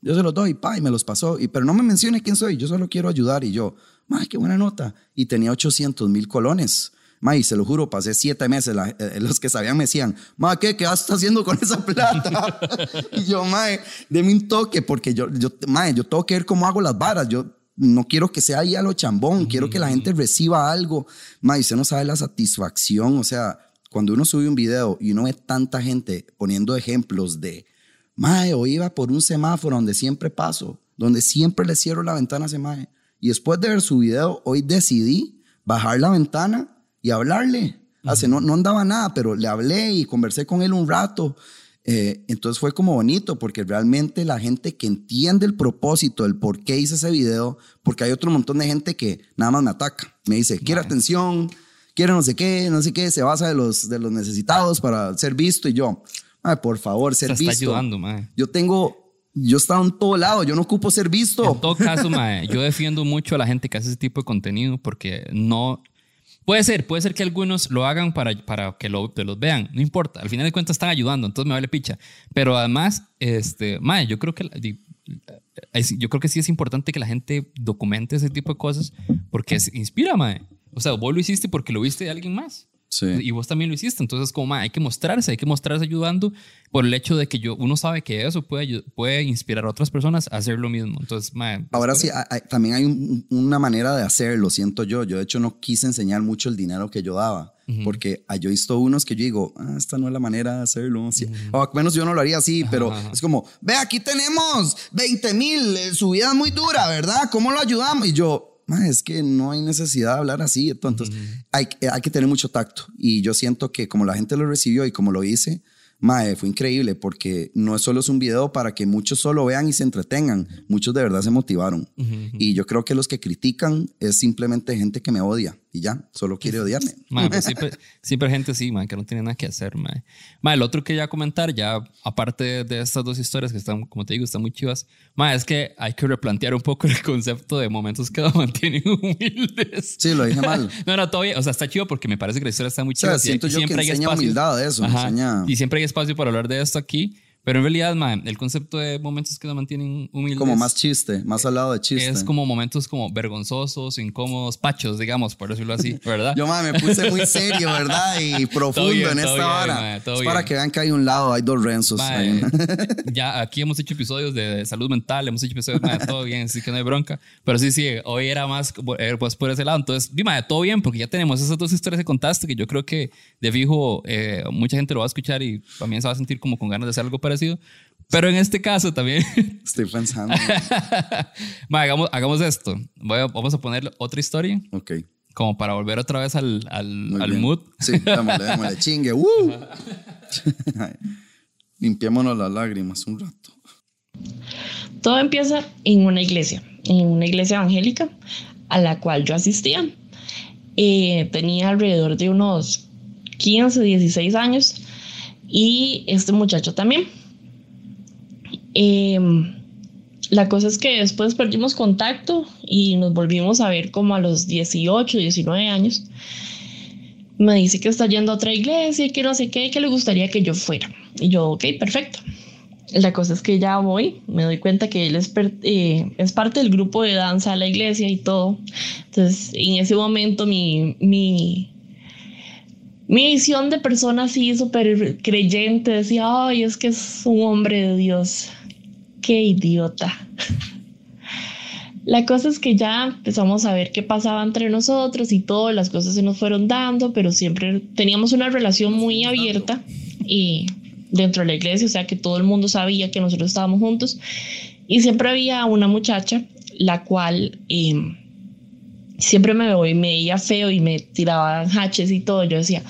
Yo se los doy, pa, y me los pasó. Y, pero no me mencione quién soy, yo solo quiero ayudar. Y yo, ma, qué buena nota. Y tenía 800 mil colones. Ma, y se lo juro, pasé siete meses. la- eh, los que sabían me decían, ma, ¿qué? ¿Qué vas haciendo con esa plata? y yo, ma, deme un toque, porque yo, yo, ma, yo tengo que ver cómo hago las varas. Yo no quiero que sea ahí a lo chambón, quiero que la gente reciba algo. Ma, y usted no sabe la satisfacción. O sea, cuando uno sube un video y uno ve tanta gente poniendo ejemplos de, Mae, hoy iba por un semáforo donde siempre paso, donde siempre le cierro la ventana a ese mae. Y después de ver su video, hoy decidí bajar la ventana y hablarle. Hace, no, no andaba nada, pero le hablé y conversé con él un rato. Eh, entonces fue como bonito porque realmente la gente que entiende el propósito, el por qué hice ese video, porque hay otro montón de gente que nada más me ataca. Me dice, quiere atención, quiere no sé qué, no sé qué, se basa de los, de los necesitados para ser visto. Y yo, "Mae, por favor, ser Se está visto. ayudando, mae. Yo tengo, yo he estado en todo lado, yo no ocupo ser visto. En todo caso, mae, yo defiendo mucho a la gente que hace ese tipo de contenido porque no. Puede ser, puede ser que algunos lo hagan para, para que lo, que los vean, no importa. Al final de cuentas están ayudando, entonces me vale picha. Pero además, este, mae, yo creo que yo creo que sí es importante que la gente documente ese tipo de cosas porque es- inspira, mae. O sea, vos lo hiciste porque lo viste de alguien más. Sí. Y vos también lo hiciste. Entonces, como, hay que mostrarse, hay que mostrarse ayudando por el hecho de que yo, uno sabe que eso puede, puede inspirar a otras personas a hacer lo mismo. Entonces, mae, Ahora sí, hay- también hay un- una manera de hacerlo, siento yo. Yo de hecho no quise enseñar mucho el dinero que yo daba, porque ah, yo he visto unos que yo digo, ah, esta no es la manera de hacerlo. O al menos yo no lo haría así, pero es como, ve, aquí tenemos 20 mil, eh, su vida es muy dura, ¿verdad? ¿Cómo lo ayudamos? Y yo, "Ma, es que no hay necesidad de hablar así. Entonces, hay, hay que tener mucho tacto. Y yo siento que como la gente lo recibió y como lo hice, Mae, fue increíble porque no es solo es un video para que muchos solo vean y se entretengan, muchos de verdad se motivaron. Y yo creo que los que critican es simplemente gente que me odia y ya, solo quiere odiarme. Pues siempre, siempre hay gente así, mae, que no tiene nada que hacer. Mae, el otro que ya comentar, ya aparte de, de estas dos historias que están, como te digo, están muy chivas, mae, es que hay que replantear un poco el concepto de momentos que nos mantienen humildes. Sí, lo dije mal. No, no, bien. O sea, está chido porque me parece que la historia está muy O sea, siento yo que enseña humildad eso, Ajá. enseña- Y siempre hay espacio para hablar de esto aquí. Pero en realidad, el concepto de momentos que nos mantienen humildes. Como más chiste, más al lado de chiste. Es como momentos como vergonzosos, incómodos, pachos, digamos, por decirlo así, ¿verdad? Yo, mae, me puse muy serio, ¿verdad? Y profundo bien, en esta bien, vara. mae, es bien. para que vean que hay un lado, hay dos. Mae, una- ya aquí hemos hecho episodios de salud mental, hemos hecho episodios de todo bien, así que no hay bronca. Pero sí, sí, hoy era más eh, pues por ese lado. Entonces, de todo bien, porque ya tenemos esas dos historias que contaste que yo creo que de fijo eh, mucha gente lo va a escuchar y también se va a sentir como con ganas de hacer algo parecido. Pero en este caso también, Estoy pensando. hagamos, hagamos esto. Voy a- vamos a poner otra historia Ok. como para volver otra vez al, al, al mood. Sí, démosle, démosle, chingue. ¡Uh! Limpiémonos las lágrimas un rato. Todo empieza en una iglesia, en una iglesia evangélica a la cual yo asistía. Eh, tenía alrededor de unos 15, 16 años y este muchacho también. Eh, la cosa es que después perdimos contacto y nos volvimos a ver como a los 18, 19 años. Me dice que está yendo a otra iglesia y que no sé qué, que le gustaría que yo fuera. Y yo, ok, perfecto. La cosa es que ya voy, me doy cuenta que él es, eh, parte del grupo de danza de la iglesia y todo. Entonces, en ese momento mi, mi, mi visión de persona así súper creyente decía, ay, es que es un hombre de Dios. Qué idiota. La cosa es que ya empezamos a ver qué pasaba entre nosotros y todo, las cosas se nos fueron dando, pero siempre teníamos una relación muy abierta y dentro de la iglesia, o sea que todo el mundo sabía que nosotros estábamos juntos y siempre había una muchacha la cual eh, siempre me, me veía feo y me tiraban haches y todo. Yo decía,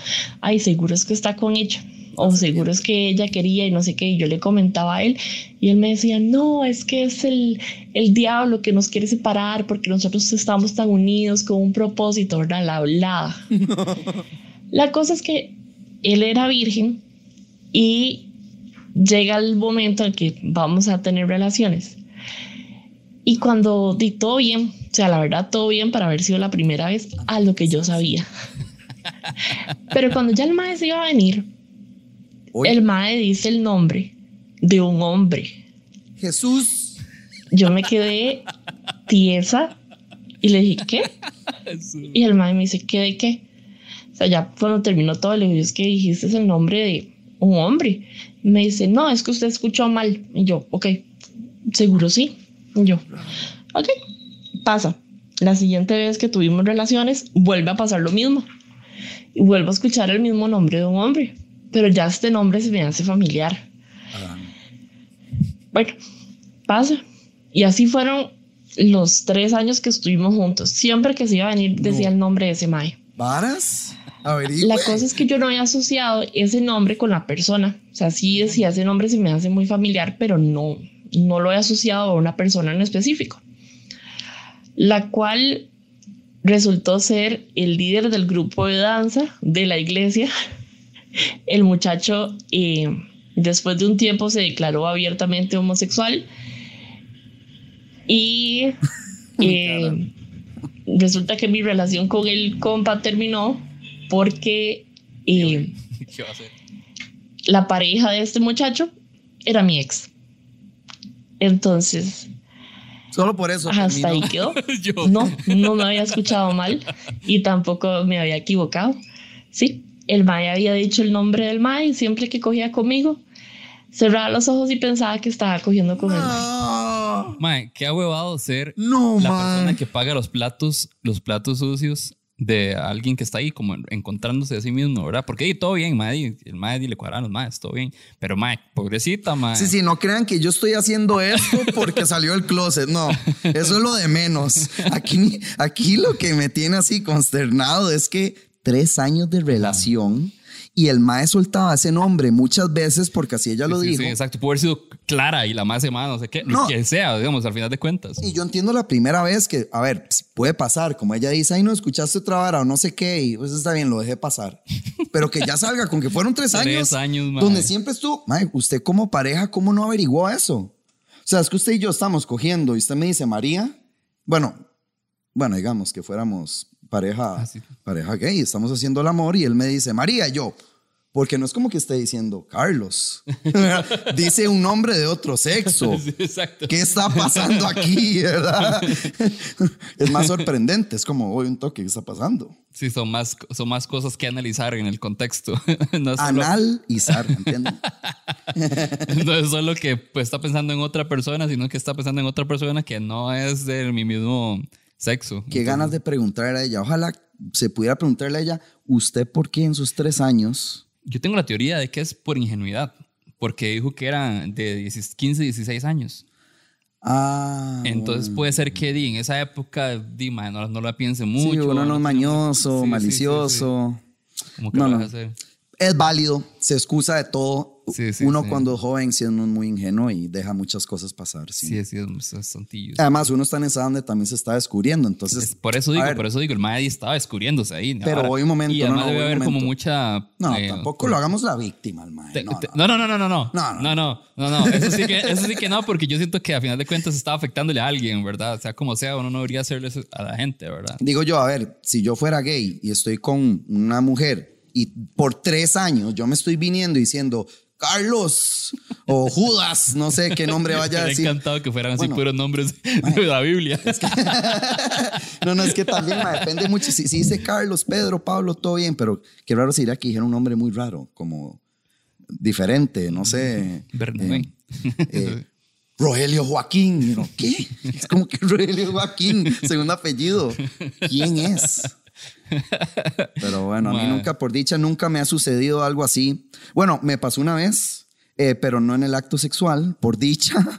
ay, seguro es que está con ella. O seguro es que ella quería y no sé qué. Y yo le comentaba a él y él me decía, no, es que es el, el diablo que nos quiere separar porque nosotros estamos tan unidos con un propósito, ¿verdad? La hablada. La cosa es que él era virgen y llega el momento en que vamos a tener relaciones. Y cuando di todo bien, o sea, la verdad, todo bien para haber sido la primera vez a lo que yo sabía. Pero cuando ya el mae se iba a venir, El mae dice el nombre de un hombre. Jesús. Yo me quedé tiesa y le dije, ¿qué? Y el mae me dice, ¿qué de qué? O sea, ya cuando terminó todo, le dije, es que dijiste el nombre de un hombre. Me dice, no, es que usted escuchó mal. Y yo, ok, seguro sí. Y yo, ok, pasa. La siguiente vez que tuvimos relaciones, vuelve a pasar lo mismo. Y vuelvo a escuchar el mismo nombre de un hombre. Pero ya este nombre se me hace familiar. Bueno, pasa. Y así fueron los tres años que estuvimos juntos. Siempre que se iba a venir, decía el nombre de ese mae. ¿Varas? La cosa es que yo no había asociado ese nombre con la persona. O sea, sí decía ese nombre se me hace muy familiar, pero no, no lo he asociado a una persona en específico. La cual resultó ser el líder del grupo de danza de la iglesia. El muchacho, eh, después de un tiempo, se declaró abiertamente homosexual y eh, resulta que mi relación con el compa terminó porque eh, la pareja de este muchacho era mi ex. Entonces, Solo por eso. Hasta ahí quedó. No, no me había escuchado mal y tampoco me había equivocado. Sí, el Mae había dicho el nombre del Mae y siempre que cogía conmigo, cerraba los ojos y pensaba que estaba cogiendo con él. Mae, qué huevado ser no, la persona que paga los platos, los platos sucios de alguien que está ahí como encontrándose a sí mismo, ¿verdad? Porque ahí todo bien, madre, el madre le cuadran los madres, todo bien. Pero madre, pobrecita, madre. Sí, sí, no crean que yo estoy haciendo esto porque salió el closet. No, eso es lo de menos. Aquí, aquí lo que me tiene así consternado es que tres años de relación y el mae soltaba ese nombre muchas veces porque así ella lo dijo. Sí, exacto. Puede haber sido clara y la más semana, no sé qué, lo que sea, digamos, al final de cuentas. Y yo entiendo la primera vez que, a ver, puede pasar, como ella dice, ay, no escuchaste otra vara o no sé qué, y pues está bien, lo dejé pasar. Pero que ya salga con que fueron tres años. tres años, mae. Donde siempre estuvo, mae, usted como pareja, ¿cómo no averiguó eso? O sea, es que usted y yo estamos cogiendo y usted me dice, María, bueno, bueno, digamos que fuéramos pareja, Ah, pareja gay, estamos haciendo el amor y él me dice, María, y yo, porque no es como que esté diciendo Carlos. Dice un nombre de otro sexo. Sí, exacto. ¿Qué está pasando aquí? ¿verdad? es más sorprendente. Es como, hoy un toque, ¿qué está pasando? Sí, son más, son más cosas que analizar en el contexto. no, es solo, Analizar, ¿entienden? no es solo que pues, está pensando en otra persona, sino que está pensando en otra persona que no es de mi mismo sexo. Qué ganas de preguntarle a ella. Ojalá se pudiera preguntarle a ella, ¿usted por qué en sus tres años? Yo tengo la teoría de que es por ingenuidad, porque dijo que era de 10 15, 16 años. Ah. Entonces bueno. puede ser que di, en esa época di, ma, no, no la piense mucho. Sí, uno no es mañoso, Sí, sí, sí, malicioso. sí. Como que No, lo no. hacer. Es válido, se excusa de todo. Sí, sí, uno sí. cuando es joven sí es muy ingenuo y deja muchas cosas pasar. sí. Sí, es, es tontillo. Además, uno está en esa donde también se está descubriendo. Entonces, Es- por eso digo, por eso digo, el Madrid estaba descubriéndose ahí. Pero Ahora- hoy un momento, Y no, además no, debe hoy un haber como momento. mucha. No, eh, tampoco lo hagamos la víctima, al mae. te- No, te- no. No, no, no, no, no, no. No, No, no, no, no. Eso sí que, eso sí que no, porque yo siento que a final de cuentas estaba afectándole a alguien, ¿verdad? O sea, como sea, uno no debería hacerle eso a la gente, ¿verdad? Digo yo, a ver, si yo fuera gay y estoy con una mujer y por tres años yo me estoy viniendo diciendo Carlos o Judas, no sé qué nombre vaya a Me decir. encantado que fueran así Bueno. puros nombres de la Biblia. No, no, es que también ma, depende mucho. Si, si dice Carlos, Pedro, Pablo, todo bien, pero qué raro sería que dijera un nombre muy raro, como diferente, no sé. Bernabé. eh, eh, Rogelio Joaquín. ¿Qué? Es como que Rogelio Joaquín, segundo apellido. ¿Quién es? Pero bueno, a mí nunca, por dicha, nunca me ha sucedido algo así. Bueno, me pasó una vez, eh, pero no en el acto sexual, por dicha.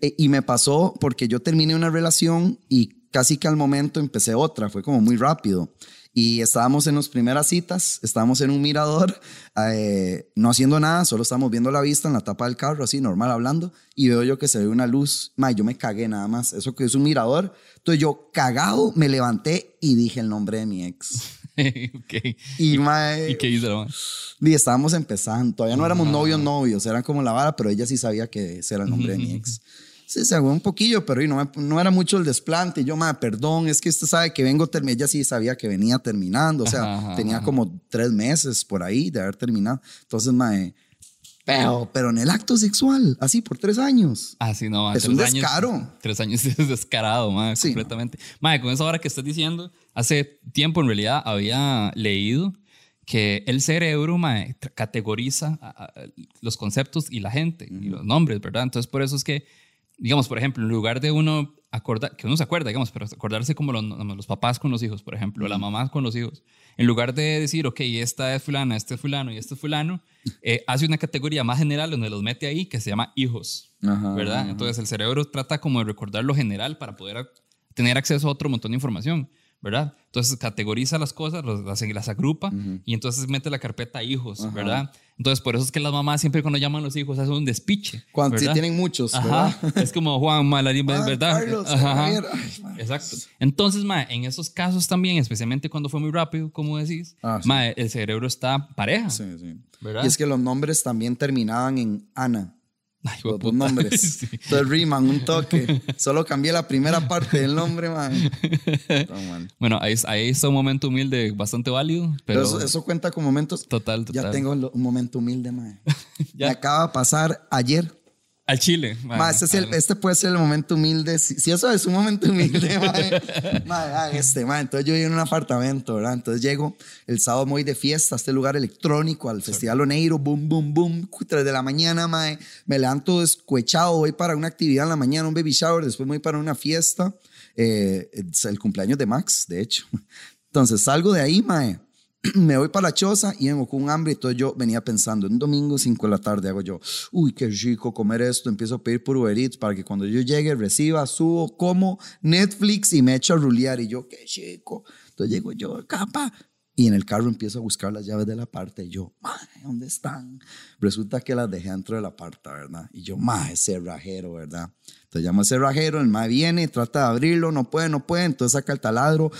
Eh, y me pasó porque yo terminé una relación y casi que al momento empecé otra. Fue como muy rápido. Y estábamos en las primeras citas, estábamos en un mirador, eh, no haciendo nada, solo estábamos viendo la vista en la tapa del carro, así normal hablando, y veo yo que se ve una luz. Ma, yo me cagué nada más. Eso que es un mirador. Entonces yo, cagado, me levanté y dije el nombre de mi ex. Y, mae, ¿Y qué hizo la y estábamos empezando. Todavía no éramos novios, novios. Eran como la vara, pero ella sí sabía que ese era el nombre de mi ex. Sí, se agüó un poquillo, pero y no, no era mucho el desplante. Yo, ma, perdón, es que usted sabe que vengo terminando. Ella sí sabía que venía terminando. O sea, Ajá, ajá, tenía ajá. como tres meses por ahí de haber terminado. Entonces, ma, Pero, pero en el acto sexual, así por tres años. Ah, sí, no, ma, Es un años- descaro. tres años es descarado, ma, Sí, completamente. Ma, con eso ahora que estás diciendo, hace tiempo en realidad había leído que el cerebro ma, tra- categoriza a- a- los conceptos y la gente y los nombres, ¿verdad? Entonces, por eso es que, digamos, por ejemplo, en lugar de uno acordar, que uno se acuerda, digamos, pero acordarse como los, los papás con los hijos, por ejemplo, la mamá con los hijos, en lugar de decir, ok, esta es fulana, este es fulano y este es fulano, eh, hace una categoría más general donde los mete ahí que se llama hijos. Ajá, ¿verdad? ajá. Entonces el cerebro trata como de recordar lo general para poder tener acceso a otro montón de información, ¿verdad? Entonces categoriza las cosas, las, las agrupa y entonces mete la carpeta hijos, ¿verdad? Entonces por eso es que las mamás siempre cuando llaman a los hijos hacen un despiche. Cuando sí tienen muchos. Es como Juan Malarín, Ah, ¿verdad? Carlos, Ajá. Ay. Exacto. Entonces, ma, en esos casos también, especialmente cuando fue muy rápido, como decís, Ah, sí. ma, el cerebro está pareja. Sí, sí. ¿Verdad? Y es que los nombres también terminaban en Ana. Ay, Los dos nombres. Sí. Entonces riman un toque. Solo cambié la primera parte del nombre, man. No, man. Bueno, ahí, ahí está un momento humilde bastante válido, pero, Pero eso, eso cuenta con momentos. total, total. Ya tengo un momento humilde, man. Ya. Me acaba de pasar ayer. Al Chile. ma. Ma, este, es el- este puede ser el momento humilde. Si, si eso es un momento humilde, ma, ma, ah, este. Entonces yo vivo en un apartamento, ¿verdad? Entonces llego el sábado muy de fiesta a este lugar electrónico, al Festival Oneiro, boom, boom, boom, 3 de la mañana, ma. Me levanto descuechado, voy para una actividad en la mañana, un baby shower, después voy para una fiesta. Eh, es el cumpleaños de Max, de hecho. Entonces salgo de ahí, mae. Me voy para la choza y vengo con un hambre. Entonces yo venía pensando, un domingo 5 de la tarde hago yo, uy, qué rico comer esto. Empiezo a pedir por Uber Eats para que cuando yo llegue, reciba, subo, como Netflix y me echo a rulear. Y yo, qué chico. Entonces llego yo, capa. Y en el carro empiezo a buscar las llaves de la parte. Y yo, mae, ¿dónde están? Resulta que las dejé dentro de la parte, ¿verdad? Y yo, mae, cerrajero, ¿verdad? Entonces llamo al cerrajero, el mae viene, trata de abrirlo, no puede, no puede. Entonces saca el taladro,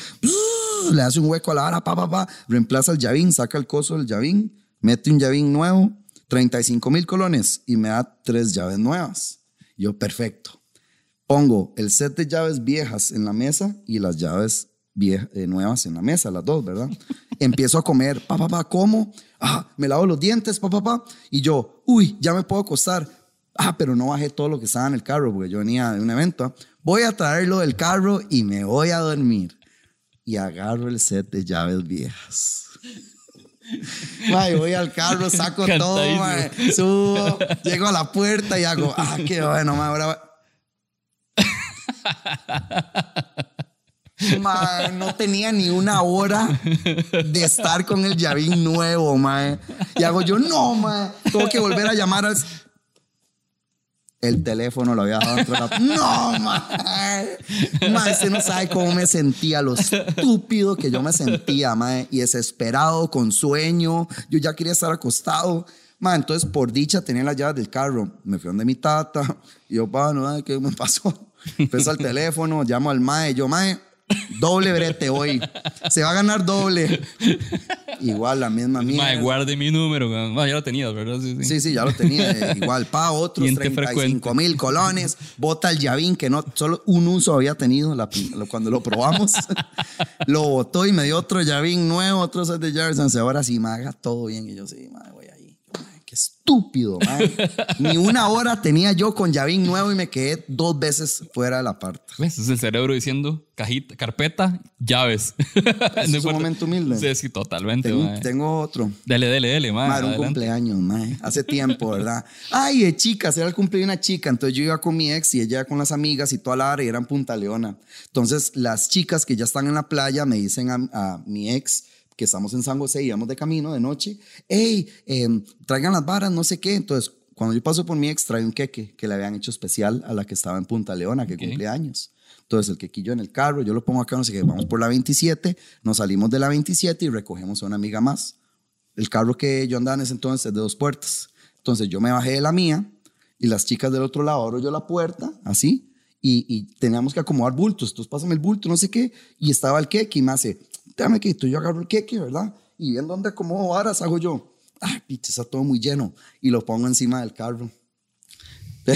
le hace un hueco a la vara, pa, pa, pa, reemplaza el llavín, saca el coso del llavín, mete un llavín nuevo, 35 mil colones y me da tres llaves nuevas. Yo, perfecto. Pongo el set de llaves viejas en la mesa y las llaves vie- eh, nuevas en la mesa, las dos, ¿verdad? Empiezo a comer, pa, pa, pa, como, ah, me lavo los dientes, pa, pa, pa, y yo, uy, ya me puedo acostar. Ah, pero no bajé todo lo que estaba en el carro porque yo venía de un evento. ¿ah? Voy a traerlo del carro y me voy a dormir. Y agarro el set de llaves viejas. Mae, voy al carro, saco todo, subo, llego a la puerta y hago, ah, qué bueno, ahora va- no tenía ni una hora de estar con el llavín nuevo, mae. Y hago yo, no, mae, tengo que volver a llamar al... El teléfono lo había dejado dentro de la... No, mae. Mae, usted no sabe cómo me sentía, lo estúpido que yo me sentía, mae. Y desesperado, con sueño. Yo ya quería estar acostado. Mae, entonces, por dicha, tenía las llaves del carro. Me fui donde mi tata. Y yo, pa, no, ¿qué me pasó? Empezó al teléfono, llamo al mae. Yo, mae, doble brete hoy. Se va a ganar doble. Igual, la misma mierda. Mae, guarde mi número. Ma, ya lo tenías, ¿verdad? Sí, sí. Sí, sí, ya lo tenía. eh, Igual, pa, otros Cliente 35 mil colones. Bota el llavín, que no, solo un uso había tenido la- lo- cuando lo probamos. lo botó y me dio otro llavín nuevo, otro set de. Entonces, ahora sí, me haga todo bien. Y yo, sí. Madre, qué estúpido, madre. Ni una hora tenía yo con llavín nuevo y me quedé dos veces fuera de la parte. ¿Ves? Es el cerebro diciendo cajita, carpeta, llaves. es un momento humilde. Sí, sí, totalmente. Tengo, mae. tengo otro. Dele, dele, dele, mae, Madre, un cumpleaños, mae. Hace tiempo, ¿verdad? Ay, de chicas, era el cumpleaños de una chica. Entonces yo iba con mi ex y ella con las amigas y toda la área era en Punta Leona. Entonces las chicas que ya están en la playa me dicen a, a mi ex que estamos en San José, íbamos de camino de noche, hey, em, traigan las varas, no sé qué. Entonces, cuando yo paso por mi ex, trae un queque que le habían hecho especial a la que estaba en Punta Leona, que cumple años. Entonces, el quequillo en el carro, yo lo pongo acá, no sé qué, vamos por la 27, nos salimos de la 27 y recogemos a una amiga más. El carro que yo andaba en ese entonces es de dos puertas. Entonces yo me bajé de la mía y las chicas del otro lado abro yo la puerta, así, y, y teníamos que acomodar bultos. Entonces pásame el bulto, no sé qué, y estaba el queque y me hace, déjame que yo agarro el queque, ¿verdad? Y viendo dónde acomodo varas, hago yo, ay, piche, está todo muy lleno, y lo pongo encima del carro.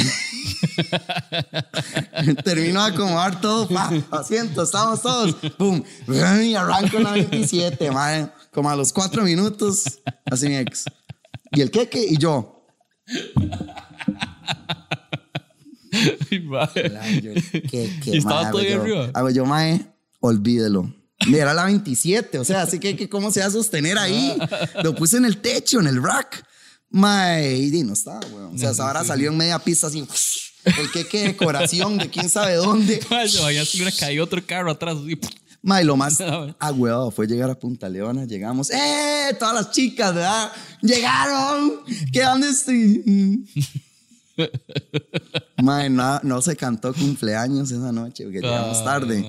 Termino de acomodar todo, pa, asiento, estamos todos, pum, y arranco la 27, madre, como a los cuatro minutos, así mi ex. Y el queque y yo, Ay, yo, ¿qué, qué, ¿Y estaba mae, todo ahí yo- arriba? hago yo, mae, olvídelo. Era la 27, o sea, así que, que ¿cómo se va a sostener ahí? Lo puse en el techo, en el rack. Mae, y no estaba, weón. O sea, esa hora salió en media pista así, el que que decoración de quién sabe dónde. Mae, se vaya a caído otro carro atrás. así, Mae, lo más No, ah, fue llegar a Punta Leona, llegamos, ¡eh! Todas las chicas, ¿verdad? ¡Llegaron! ¿Qué dónde estoy? Mae, no, no se cantó cumpleaños esa noche, porque llegamos tarde.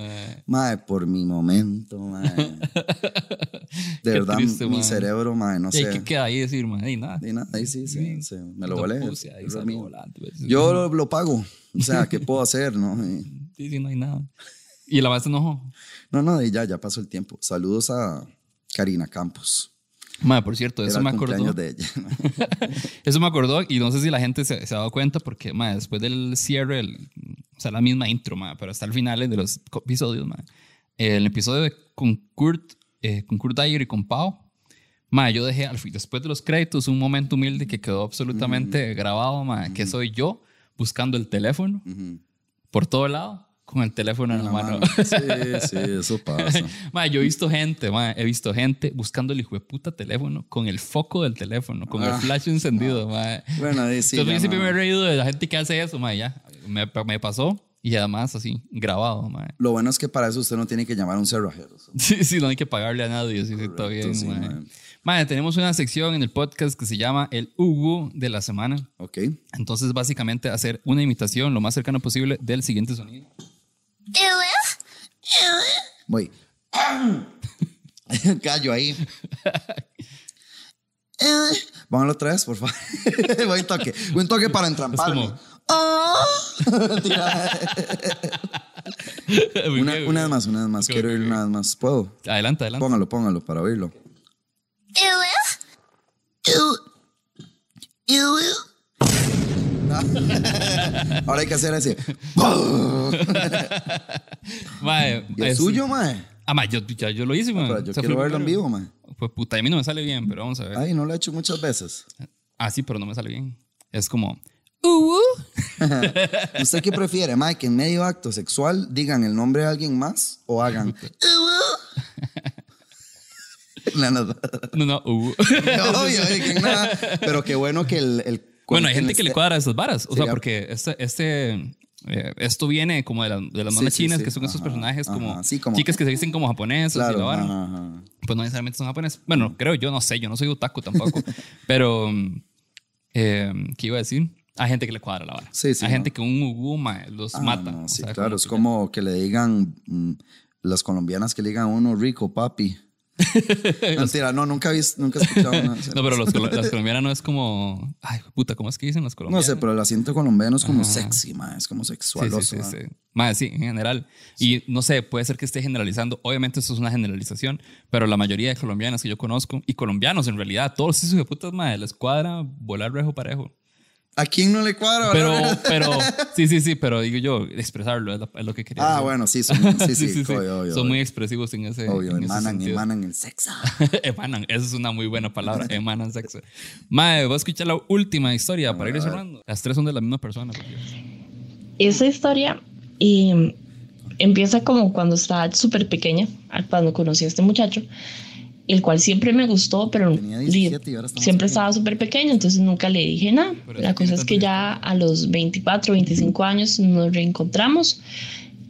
Mae, por mi momento, mae. De verdad, triste, mi cerebro, mae, no ¿Y sé. qué queda ahí decir, mae? Y nada. Y nada, ahí sí, sí, sí, me lo volando, pues. Yo lo, lo pago. O sea, ¿qué puedo hacer? No, Y- Sí, sí, no hay nada. Y la maestra enojó. no, no, y ya, ya pasó el tiempo. Saludos a Karina Campos. Mae, por cierto, eso me acordó. de ella. Eso me acordó y no sé si la gente se, se ha dado cuenta porque, mae, después del cierre, el- o sea, la misma intro, mae, pero hasta el final de los episodios, mae. El episodio de- con Kurt, eh, con Kurt Dyer y con Pau, mae, yo dejé, al fin, después de los créditos, un momento humilde que quedó absolutamente grabado, mae, que soy yo buscando el teléfono por todo lado con el teléfono en la, mano. Sí, sí, eso pasa. Mae, yo he visto gente, mae, he visto gente buscando el hijo de puta teléfono con el foco del teléfono, con el Ah, flash encendido, mae. Bueno, sí. Entonces, yo siempre me he reído de la gente que hace eso, mae, ya. Me, me pasó y además así, grabado, mae. Lo bueno es que para eso usted no tiene que llamar a un cerrajero. Sí, sí, no hay que pagarle a nadie, sí, sí, está Correcto, bien, sí, mae. mae. Mae, tenemos una sección en el podcast que se llama El Hugo de la semana. Ok. Entonces, básicamente, hacer una imitación lo más cercano posible del siguiente sonido. Voy. Callo ahí. Vámonos otra vez, por favor. Voy un toque. Un toque para entramparme. como- una, una vez más, una vez más. Quiero ok, ir una vez más. ¿Puedo? Adelante, adelante. Póngalo, póngalo para oírlo. Ahora hay que hacer ese. Mae, ¿Y el es- suyo, mae? Ah, mae, yo, ya, yo lo hice, mae. Pero yo Ese quiero fue el verlo en vivo, mae. Pues puta, a mí no me sale bien, pero vamos a ver. Ay, no lo he hecho muchas veces. Ah, sí, pero no me sale bien. Es como. "Uh, ¿Usted qué prefiere, mae? Que en medio acto sexual digan el nombre de alguien más o hagan. No, no, no. No, no, uh. Obvio, eh, que nada. Pero qué bueno que el. el- Bueno, hay gente que le cuadra esas varas. O sea, Sería- porque este, este, eh, esto viene como de, la- de las Sí, monas sí, chinas, sí. que son esos Ajá, personajes ajá. como, Sí, como- chicas que se dicen como japonesas y la Claro, vara. ajá, ajá. Pues no necesariamente son japoneses. Bueno, creo yo, no sé, yo no soy otaku tampoco. pero, eh, ¿qué iba a decir? Hay gente que le cuadra la vara. Sí, sí, Hay no. gente que un uguma los Ah, mata. no, sí, claro. Es como que le digan. mm, las colombianas que le digan a uno rico, papi. Mentira, no, nunca he nunca he escuchado una. No, pero los, las colombianas no es como. Ay, puta, ¿cómo es que dicen las No colombianas? sé, pero el asiento colombiano es como sexy, ma, es como Sí, sexualoso. sí, sí, ma. sí. Más, sí, en general. Y no sé, puede ser que esté generalizando. Obviamente, esto es una generalización, pero la mayoría de colombianas que yo conozco, y colombianos en realidad, todos esos de putas, madre, les cuadra volar rejo parejo. ¿A quién no le cuadra? Pero, pero, sí, sí, sí, pero digo yo, expresarlo es, la- es lo que quería Ah, decir. bueno, sí, son, sí, sí, obvio, obvio, Son obvio. muy expresivos en ese, Obvio, en ese emanan, emanan el sexo. emanan, esa es una muy buena palabra, emanan sexo. Mae, voy a escuchar la última historia para ir cerrando. Las tres son de la misma persona. Esa historia eh, empieza como cuando estaba súper pequeña, cuando conocí a este muchacho, el cual siempre me gustó, pero Tenía di- 17 y ahora está más siempre estaba súper pequeño, entonces nunca le dije nada. Pero La cosa es que ya a los 24, 25 años nos reencontramos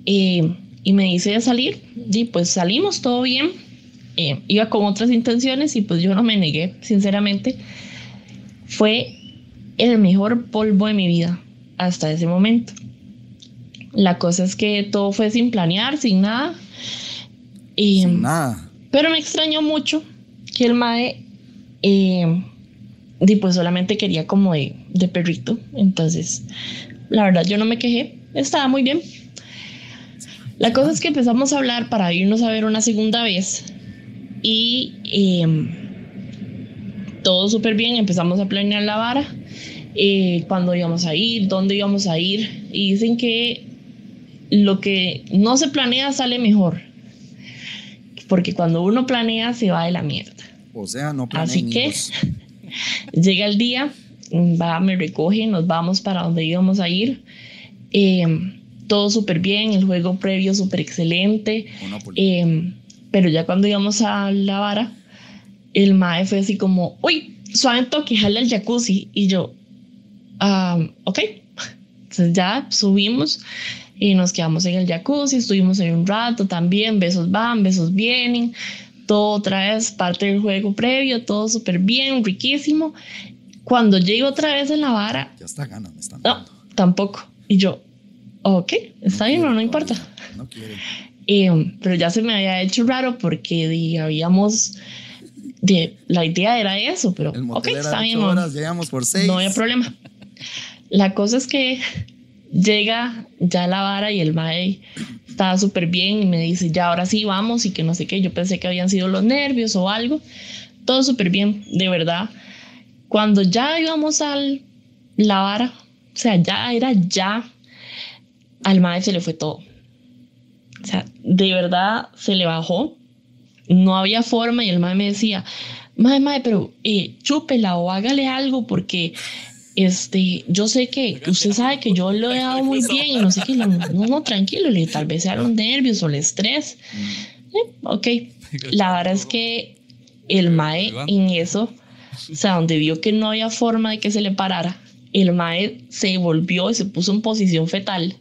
eh, y me dice de salir, y pues salimos, todo bien. Eh, iba con otras intenciones y pues yo no me negué, sinceramente. Fue el mejor polvo de mi vida hasta ese momento. La cosa es que todo fue sin planear, sin nada. Y, Sin nada. Pero me extrañó mucho que el mae, eh, pues solamente quería como de, de perrito. Entonces, la verdad, yo no me quejé. Estaba muy bien. La cosa es que empezamos a hablar para irnos a ver una segunda vez. Y eh, todo súper bien. Empezamos a planear la vara. eh, cuándo íbamos a ir, dónde íbamos a ir. Y dicen que lo que no se planea sale mejor. Porque cuando uno planea se va de la mierda. O sea, no Así planeen que llega el día va, me recoge, nos vamos para donde íbamos a ir. Eh, todo súper bien, el juego previo súper excelente. Eh, pero ya cuando íbamos a la vara, el mae fue así como, uy, suave toque, jale al jacuzzi. Y yo, ah, ok. Entonces ya subimos y nos quedamos en el jacuzzi, estuvimos ahí un rato también, besos van, besos vienen, todo otra vez parte del juego previo, todo súper bien, riquísimo. Cuando llego otra vez en la vara... Ya está ganas, me están No, tampoco. Y yo, ok, está bien, no, no importa. No quiere. Eh, pero ya se me había hecho raro porque di, habíamos... De, la idea era eso, pero El ok, motel era está bien, no, horas, llegamos por seis. no había problema. La cosa es que llega ya la vara y el mae estaba súper bien y me dice, ya ahora sí vamos y que no sé qué. Yo pensé que habían sido los nervios o algo. Todo súper bien, de verdad. Cuando ya íbamos a la vara, o sea, ya era ya, al mae se le fue todo. O sea, de verdad se le bajó. No había forma y el mae me decía, mae, mae, pero eh, chúpela o hágale algo porque este, yo sé que usted sabe que yo lo he dado muy bien y no sé qué, no, no, tranquilo, le, tal vez sean los nervios o el estrés. Eh, ok, la verdad es que el mae en eso, o sea, donde vio que no había forma de que se le parara, el mae se volvió y se puso en posición fetal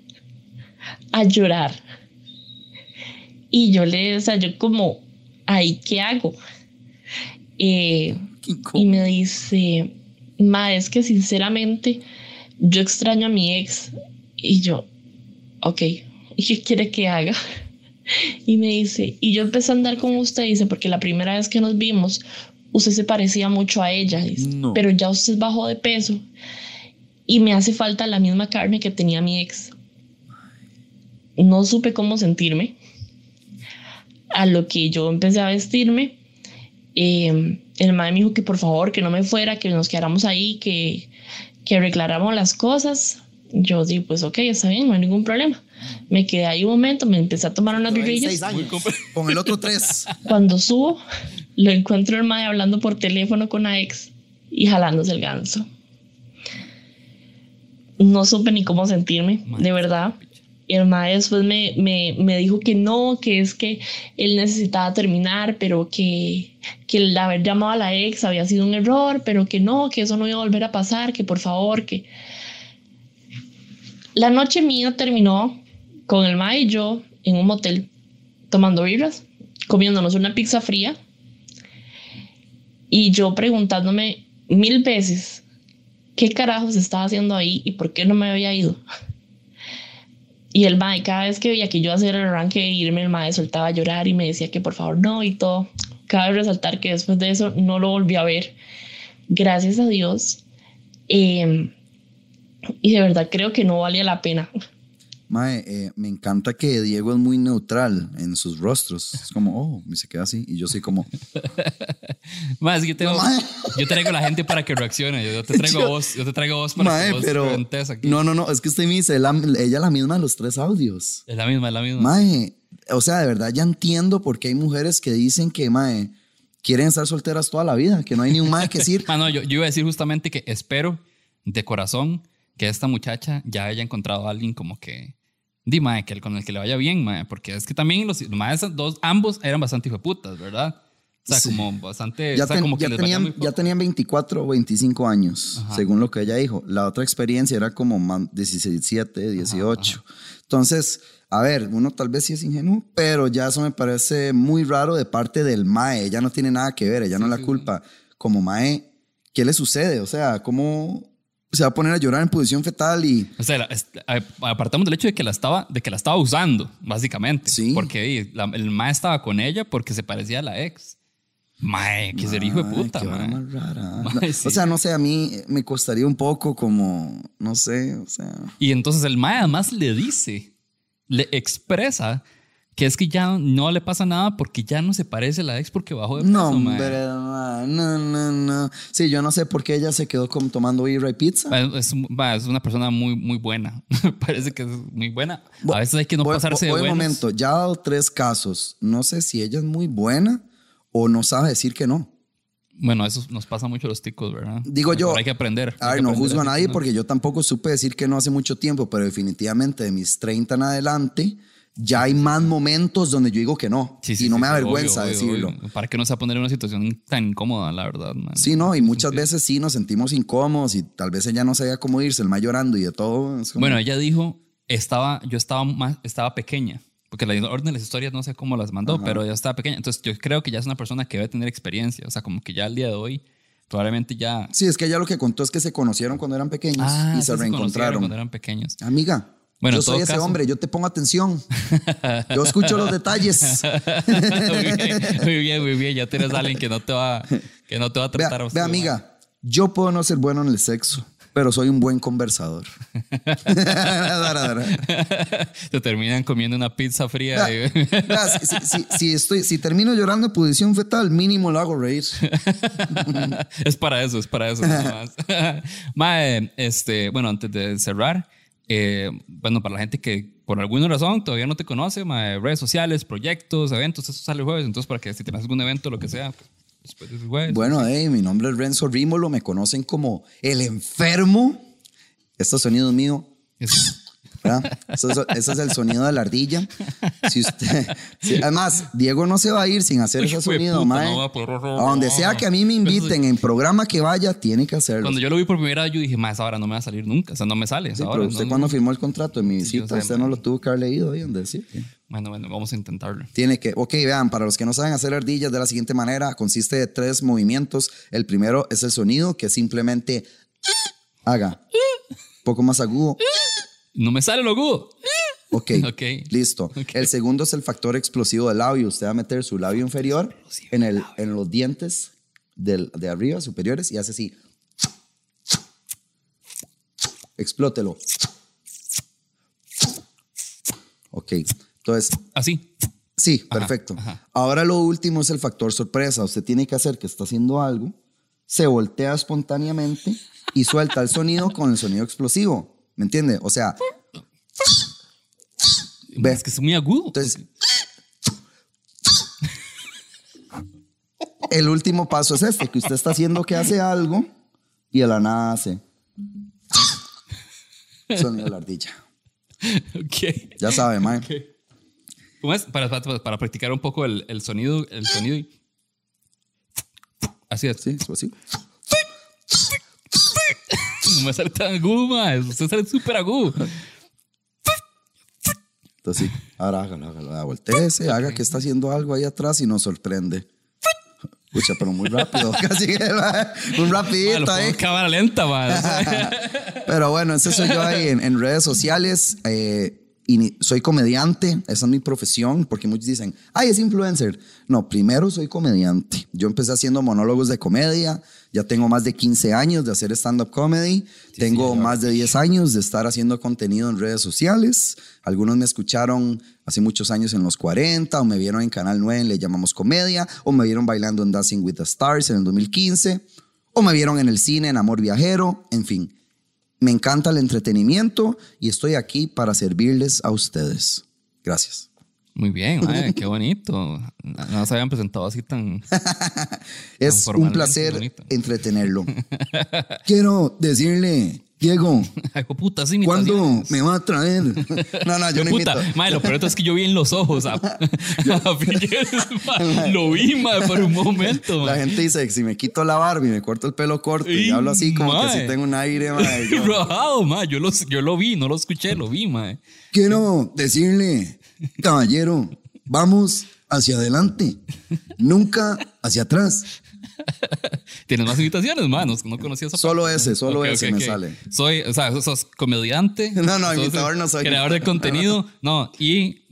a llorar. Y yo le, o sea, yo como, ay, ¿qué hago? Eh, y me dice, Ma, es que sinceramente yo extraño a mi ex. Y yo, ok, ¿y qué quiere que haga? Y me dice, y yo empecé a andar con usted, dice, porque la primera vez que nos vimos, usted se parecía mucho a ella, dice, No. pero ya usted bajó de peso y me hace falta la misma carne que tenía mi ex. No supe cómo sentirme. A lo que yo empecé a vestirme, eh, el madre me dijo que por favor, que no me fuera, que nos quedáramos ahí, que, que arregláramos las cosas. Yo dije, pues ok, está bien, no hay ningún problema. Me quedé ahí un momento, me empecé a tomar unas birrillas. Con el otro tres. Cuando subo, lo encuentro el mae hablando por teléfono con la ex y jalándose el ganso. No supe ni cómo sentirme, de verdad. Y el mae después me, me, me dijo que no, que es que él necesitaba terminar, pero que, que el haber llamado a la ex había sido un error, pero que no, que eso no iba a volver a pasar, que por favor, que... La noche mía terminó con el mae y yo en un motel tomando birras, comiéndonos una pizza fría y yo preguntándome mil veces qué carajos estaba haciendo ahí y por qué no me había ido. Y el mae, cada vez que veía que yo hacía el arranque de irme, el mae soltaba a llorar y me decía que por favor no y todo. Cabe resaltar que después de eso no lo volví a ver. Gracias a Dios. Eh, y de verdad creo que no valía la pena. Mae, eh, me encanta que Diego es muy neutral en sus rostros. Es como, oh, y se queda así. Y yo soy como, Más, yo, tengo, No, yo traigo a la gente para que reaccione. Yo te traigo Yo- vos, yo te traigo vos para mae, que vos pero. aquí. No, no, no, es que usted me dice, la- ella la misma de los tres audios. Es la misma, es la misma. Mae, o sea, de verdad ya entiendo por qué hay mujeres que dicen que, mae, quieren estar solteras toda la vida, que no hay ni un mae que decir. Ah, no, yo, yo iba a decir justamente que espero de corazón que esta muchacha ya haya encontrado a alguien como que. Di, mae, que el- con el que le vaya bien, mae. Porque es que también los, maes, dos, ambos eran bastante hijueputas, ¿verdad? O sea, Sí. como bastante. ya, o sea, ten- como que ya les valía tenían, muy poco. ya tenían 24 o 25 años, según lo que ella dijo. La otra experiencia era como man- 17, 18. Entonces, a ver, uno tal vez sí es ingenuo, pero ya eso me parece muy raro de parte del MAE. Ella no tiene nada que ver, ella no es la culpa. Como MAE, ¿qué le sucede? O sea, ¿cómo se va a poner a llorar en posición fetal y... O sea, apartamos del hecho de que la estaba, de que la estaba usando, básicamente. Sí. Porque la- el mae estaba con ella porque se parecía a la ex. Mae, que ser hijo de puta, mae. más rara. Mae, No, sí. O sea, no sé, a mí me costaría un poco como, no sé, o sea... Y entonces el mae además le dice, le expresa que es que ya no le pasa nada porque ya no se parece a la ex porque bajó de peso, No, hombre, no, no, no. Sí, yo no sé por qué ella se quedó como tomando birra y pizza. Es, es- una persona muy, muy buena. Parece que es muy buena. A veces hay que no Voy- pasarse voy de buenos. momento, ya ha dado tres casos. No sé si ella es muy buena o no sabe decir que no. Bueno, eso nos pasa mucho a los ticos, ¿verdad? Digo yo- Pero hay que aprender. A ver, no juzgo a nadie porque yo tampoco supe decir que no hace mucho tiempo, pero definitivamente de mis 30 en adelante ya hay más momentos donde yo digo que no. Sí, sí, y no sí, me avergüenza obvio, decirlo. obvio. ¿Para qué nos va a poner en una situación tan incómoda, la verdad, man? Sí, no, y muchas veces sí nos sentimos incómodos y tal vez ella no sabía cómo irse, el más llorando y de todo. como- Bueno, ella dijo, estaba, yo estaba más, estaba pequeña. Porque la orden de las historias no sé cómo las mandó, pero ella estaba pequeña. Entonces yo creo que ya es una persona que debe tener experiencia. O sea, como que ya al día de hoy, probablemente ya... Sí, es que ella lo que contó es que se conocieron cuando eran pequeños Ah, y sí, se reencontraron. Cuando eran pequeños. Amiga, Bueno, yo soy ese caso- hombre, yo te pongo atención. Yo escucho los detalles. muy, bien, muy bien, muy bien. Ya tienes a alguien que no te va, que no te va a Vea, tratar. a vea, usted, amiga, yo puedo no ser bueno en el sexo, pero soy un buen conversador. Te terminan comiendo una pizza fría. Vea, y- vea, si, si- si- si estoy, si termino llorando en posición fetal, mínimo lo hago reír. es para eso, es para eso nada más. Mae, este, bueno, antes de cerrar, eh, bueno, para la gente que por alguna razón todavía no te conoce, mae, redes sociales, proyectos, eventos, eso sale el jueves, entonces para que si tienes algún evento, lo que sea, pues, después del jueves. Bueno, hey, mi nombre es Renzo Rímolo, me conocen como el enfermo. Este sonido es mío. Es-. Eso es- ese es el sonido de la ardilla. Si usted, si- además, Diego no se va a ir sin hacer Uy, ese sonido, puta, mae. no a donde sea que a mí me inviten, en programa que vaya, tiene que hacerlo. Cuando yo lo vi por primera vez, yo dije, más ahora no me va a salir nunca, o sea, no me sale. Sí, pero usted no- cuando no- firmó el contrato en mi visita, usted no lo tuvo que haber leído ahí donde que Bueno, bueno, vamos a intentarlo. tiene que, ok, vean, para los que no saben hacer ardillas de la siguiente manera, consiste de tres movimientos. El primero es el sonido, que simplemente haga. Poco más agudo. No me sale lo agudo. Ok, Ok. listo. El segundo es el factor explosivo del labio. Usted va a meter su labio inferior en, el, en los dientes del, de arriba, superiores, y hace así. Explótelo. Ok, entonces, Así. sí, perfecto. Ahora lo último es el factor sorpresa. Usted tiene que hacer que está haciendo algo, se voltea espontáneamente y suelta el sonido con el sonido explosivo. ¿Me entiende? O sea, Ve. Es que es muy agudo. entonces, el último paso es este, que usted está haciendo que hace algo y de la nada hace sonido de la ardilla. ok. Ya sabe, mae. ¿Cómo es? Para, para, para practicar un poco el, el sonido. El sonido y- Así es. Sí, es así. No me sale tan agudo, más. Usted sale súper agudo. Entonces, sí, ahora hágalo, hágalo. Voltéese, haga que está haciendo algo ahí atrás y nos sorprende. Escucha, pero muy rápido, casi que, mae, Ma, rapidito ahí. en cámara lenta, man. Pero bueno, ese soy yo ahí en, en redes sociales. eh, y soy comediante, esa es mi profesión, porque muchos dicen, ay, es influencer. No, primero soy comediante. Yo empecé haciendo monólogos de comedia, ya tengo más de 15 años de hacer stand-up comedy, tengo más de 10 años de estar haciendo contenido en redes sociales. Algunos me escucharon hace muchos años en los 40, o me vieron en Canal 9, Le llamamos comedia, o me vieron bailando en Dancing with the Stars en el 2015, o me vieron en el cine en Amor Viajero, en fin. Me encanta el entretenimiento y estoy aquí para servirles a ustedes. Gracias. Muy bien, qué bonito. No se habían presentado así tan. Es un placer entretenerlo. Quiero decirle, Diego, hijo puta, sí, ¿cuándo me va a traer? No, no, yo no puta, imito. mae, lo peor es que yo vi en los ojos a, a Figueres, mae. Lo vi, mae, por un momento, La gente dice que si me quito la barba y me corto el pelo corto y Y, hablo así como que si tengo un aire, mae, yo- Rajado, mae. Yo lo, yo lo vi, no lo escuché, lo vi, mae. Quiero decirle, caballero, vamos hacia adelante, nunca hacia atrás. ¿Tienes más invitaciones, mae? No, no conocía esa Solo ese, solo Ok, ese ok, me ok. sale. Soy, o sea, sos comediante. No, no, imitador no soy. Creador de contenido, no, y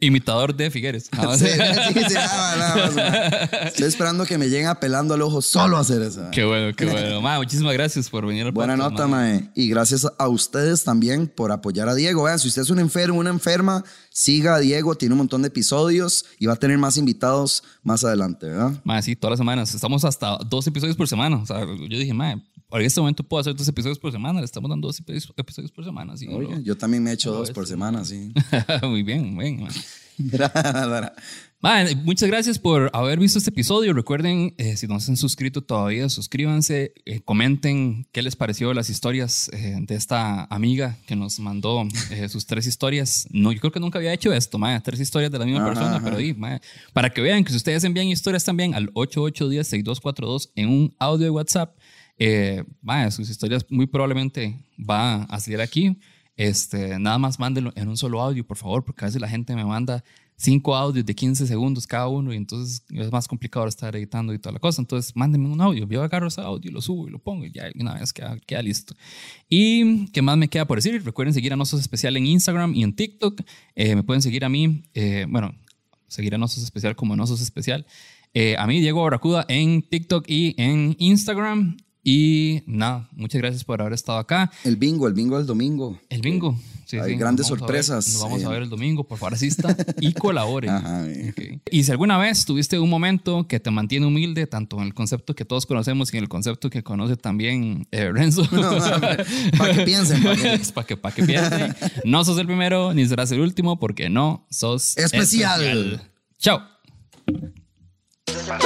imitador de Figueres. Ah, Sí, sí, sí, nada más, nada más, mae. Estoy esperando que me lleguen apelando al ojo solo a hacer eso. mae. Qué bueno, qué bueno. Ma, muchísimas gracias por venir al Buena podcast, nota, ma. mae. Y gracias a ustedes también por apoyar a Diego. Vean, si usted es un enfermo, una enferma, siga a Diego. Tiene un montón de episodios y va a tener más invitados más adelante, ¿verdad? Ma, sí, todas las semanas. Estamos hasta dos episodios por semana. O sea, yo dije, ma, en este momento puedo hacer dos episodios por semana. Le estamos dando dos episodios, por semana. ¿sí? Oye, yo también me he hecho dos por semana, sí. muy bien, muy bien. man. Muchas gracias por haber visto este episodio. Recuerden, eh, si no se han suscrito todavía, suscríbanse, eh, comenten qué les pareció las historias eh, de esta amiga que nos mandó sus tres historias. No, yo creo que nunca había hecho esto, man, tres historias de la misma Ajá, persona, ajá. pero man, para que vean que si ustedes envían historias también al 8810-6242 en un audio de WhatsApp, eh, sus historias muy probablemente va a salir aquí. Este, nada más mándenlo en un solo audio, por favor, porque a veces la gente me manda cinco audios de 15 segundos cada uno y entonces es más complicado estar editando y toda la cosa. Entonces, mándenme un audio, yo agarro ese audio, lo subo y lo pongo y ya una vez queda, queda listo. Y qué más me queda por decir, recuerden seguir a Nosos Especial en Instagram y en TikTok. Eh, me pueden seguir a mí, eh, bueno, seguir a Nosos Especial como Nosos Especial. Eh, a mí, Diego Barracuda, en TikTok y en Instagram. Y nada, muchas gracias por haber estado acá. El bingo, el bingo del domingo. El bingo. Sí, Hay sí, grandes nos a ver- sorpresas, nos vamos a eh. ver el domingo, por favor, asista y colabore. Ajá, bien. Ok. Y si alguna vez tuviste un momento que te mantiene humilde, tanto en el concepto que todos conocemos y en el concepto que conoce también eh, Renzo, Para que piensen, para que- para que, pa' que piensen, no sos el primero ni serás el último porque no sos Especial. Chao. Especial.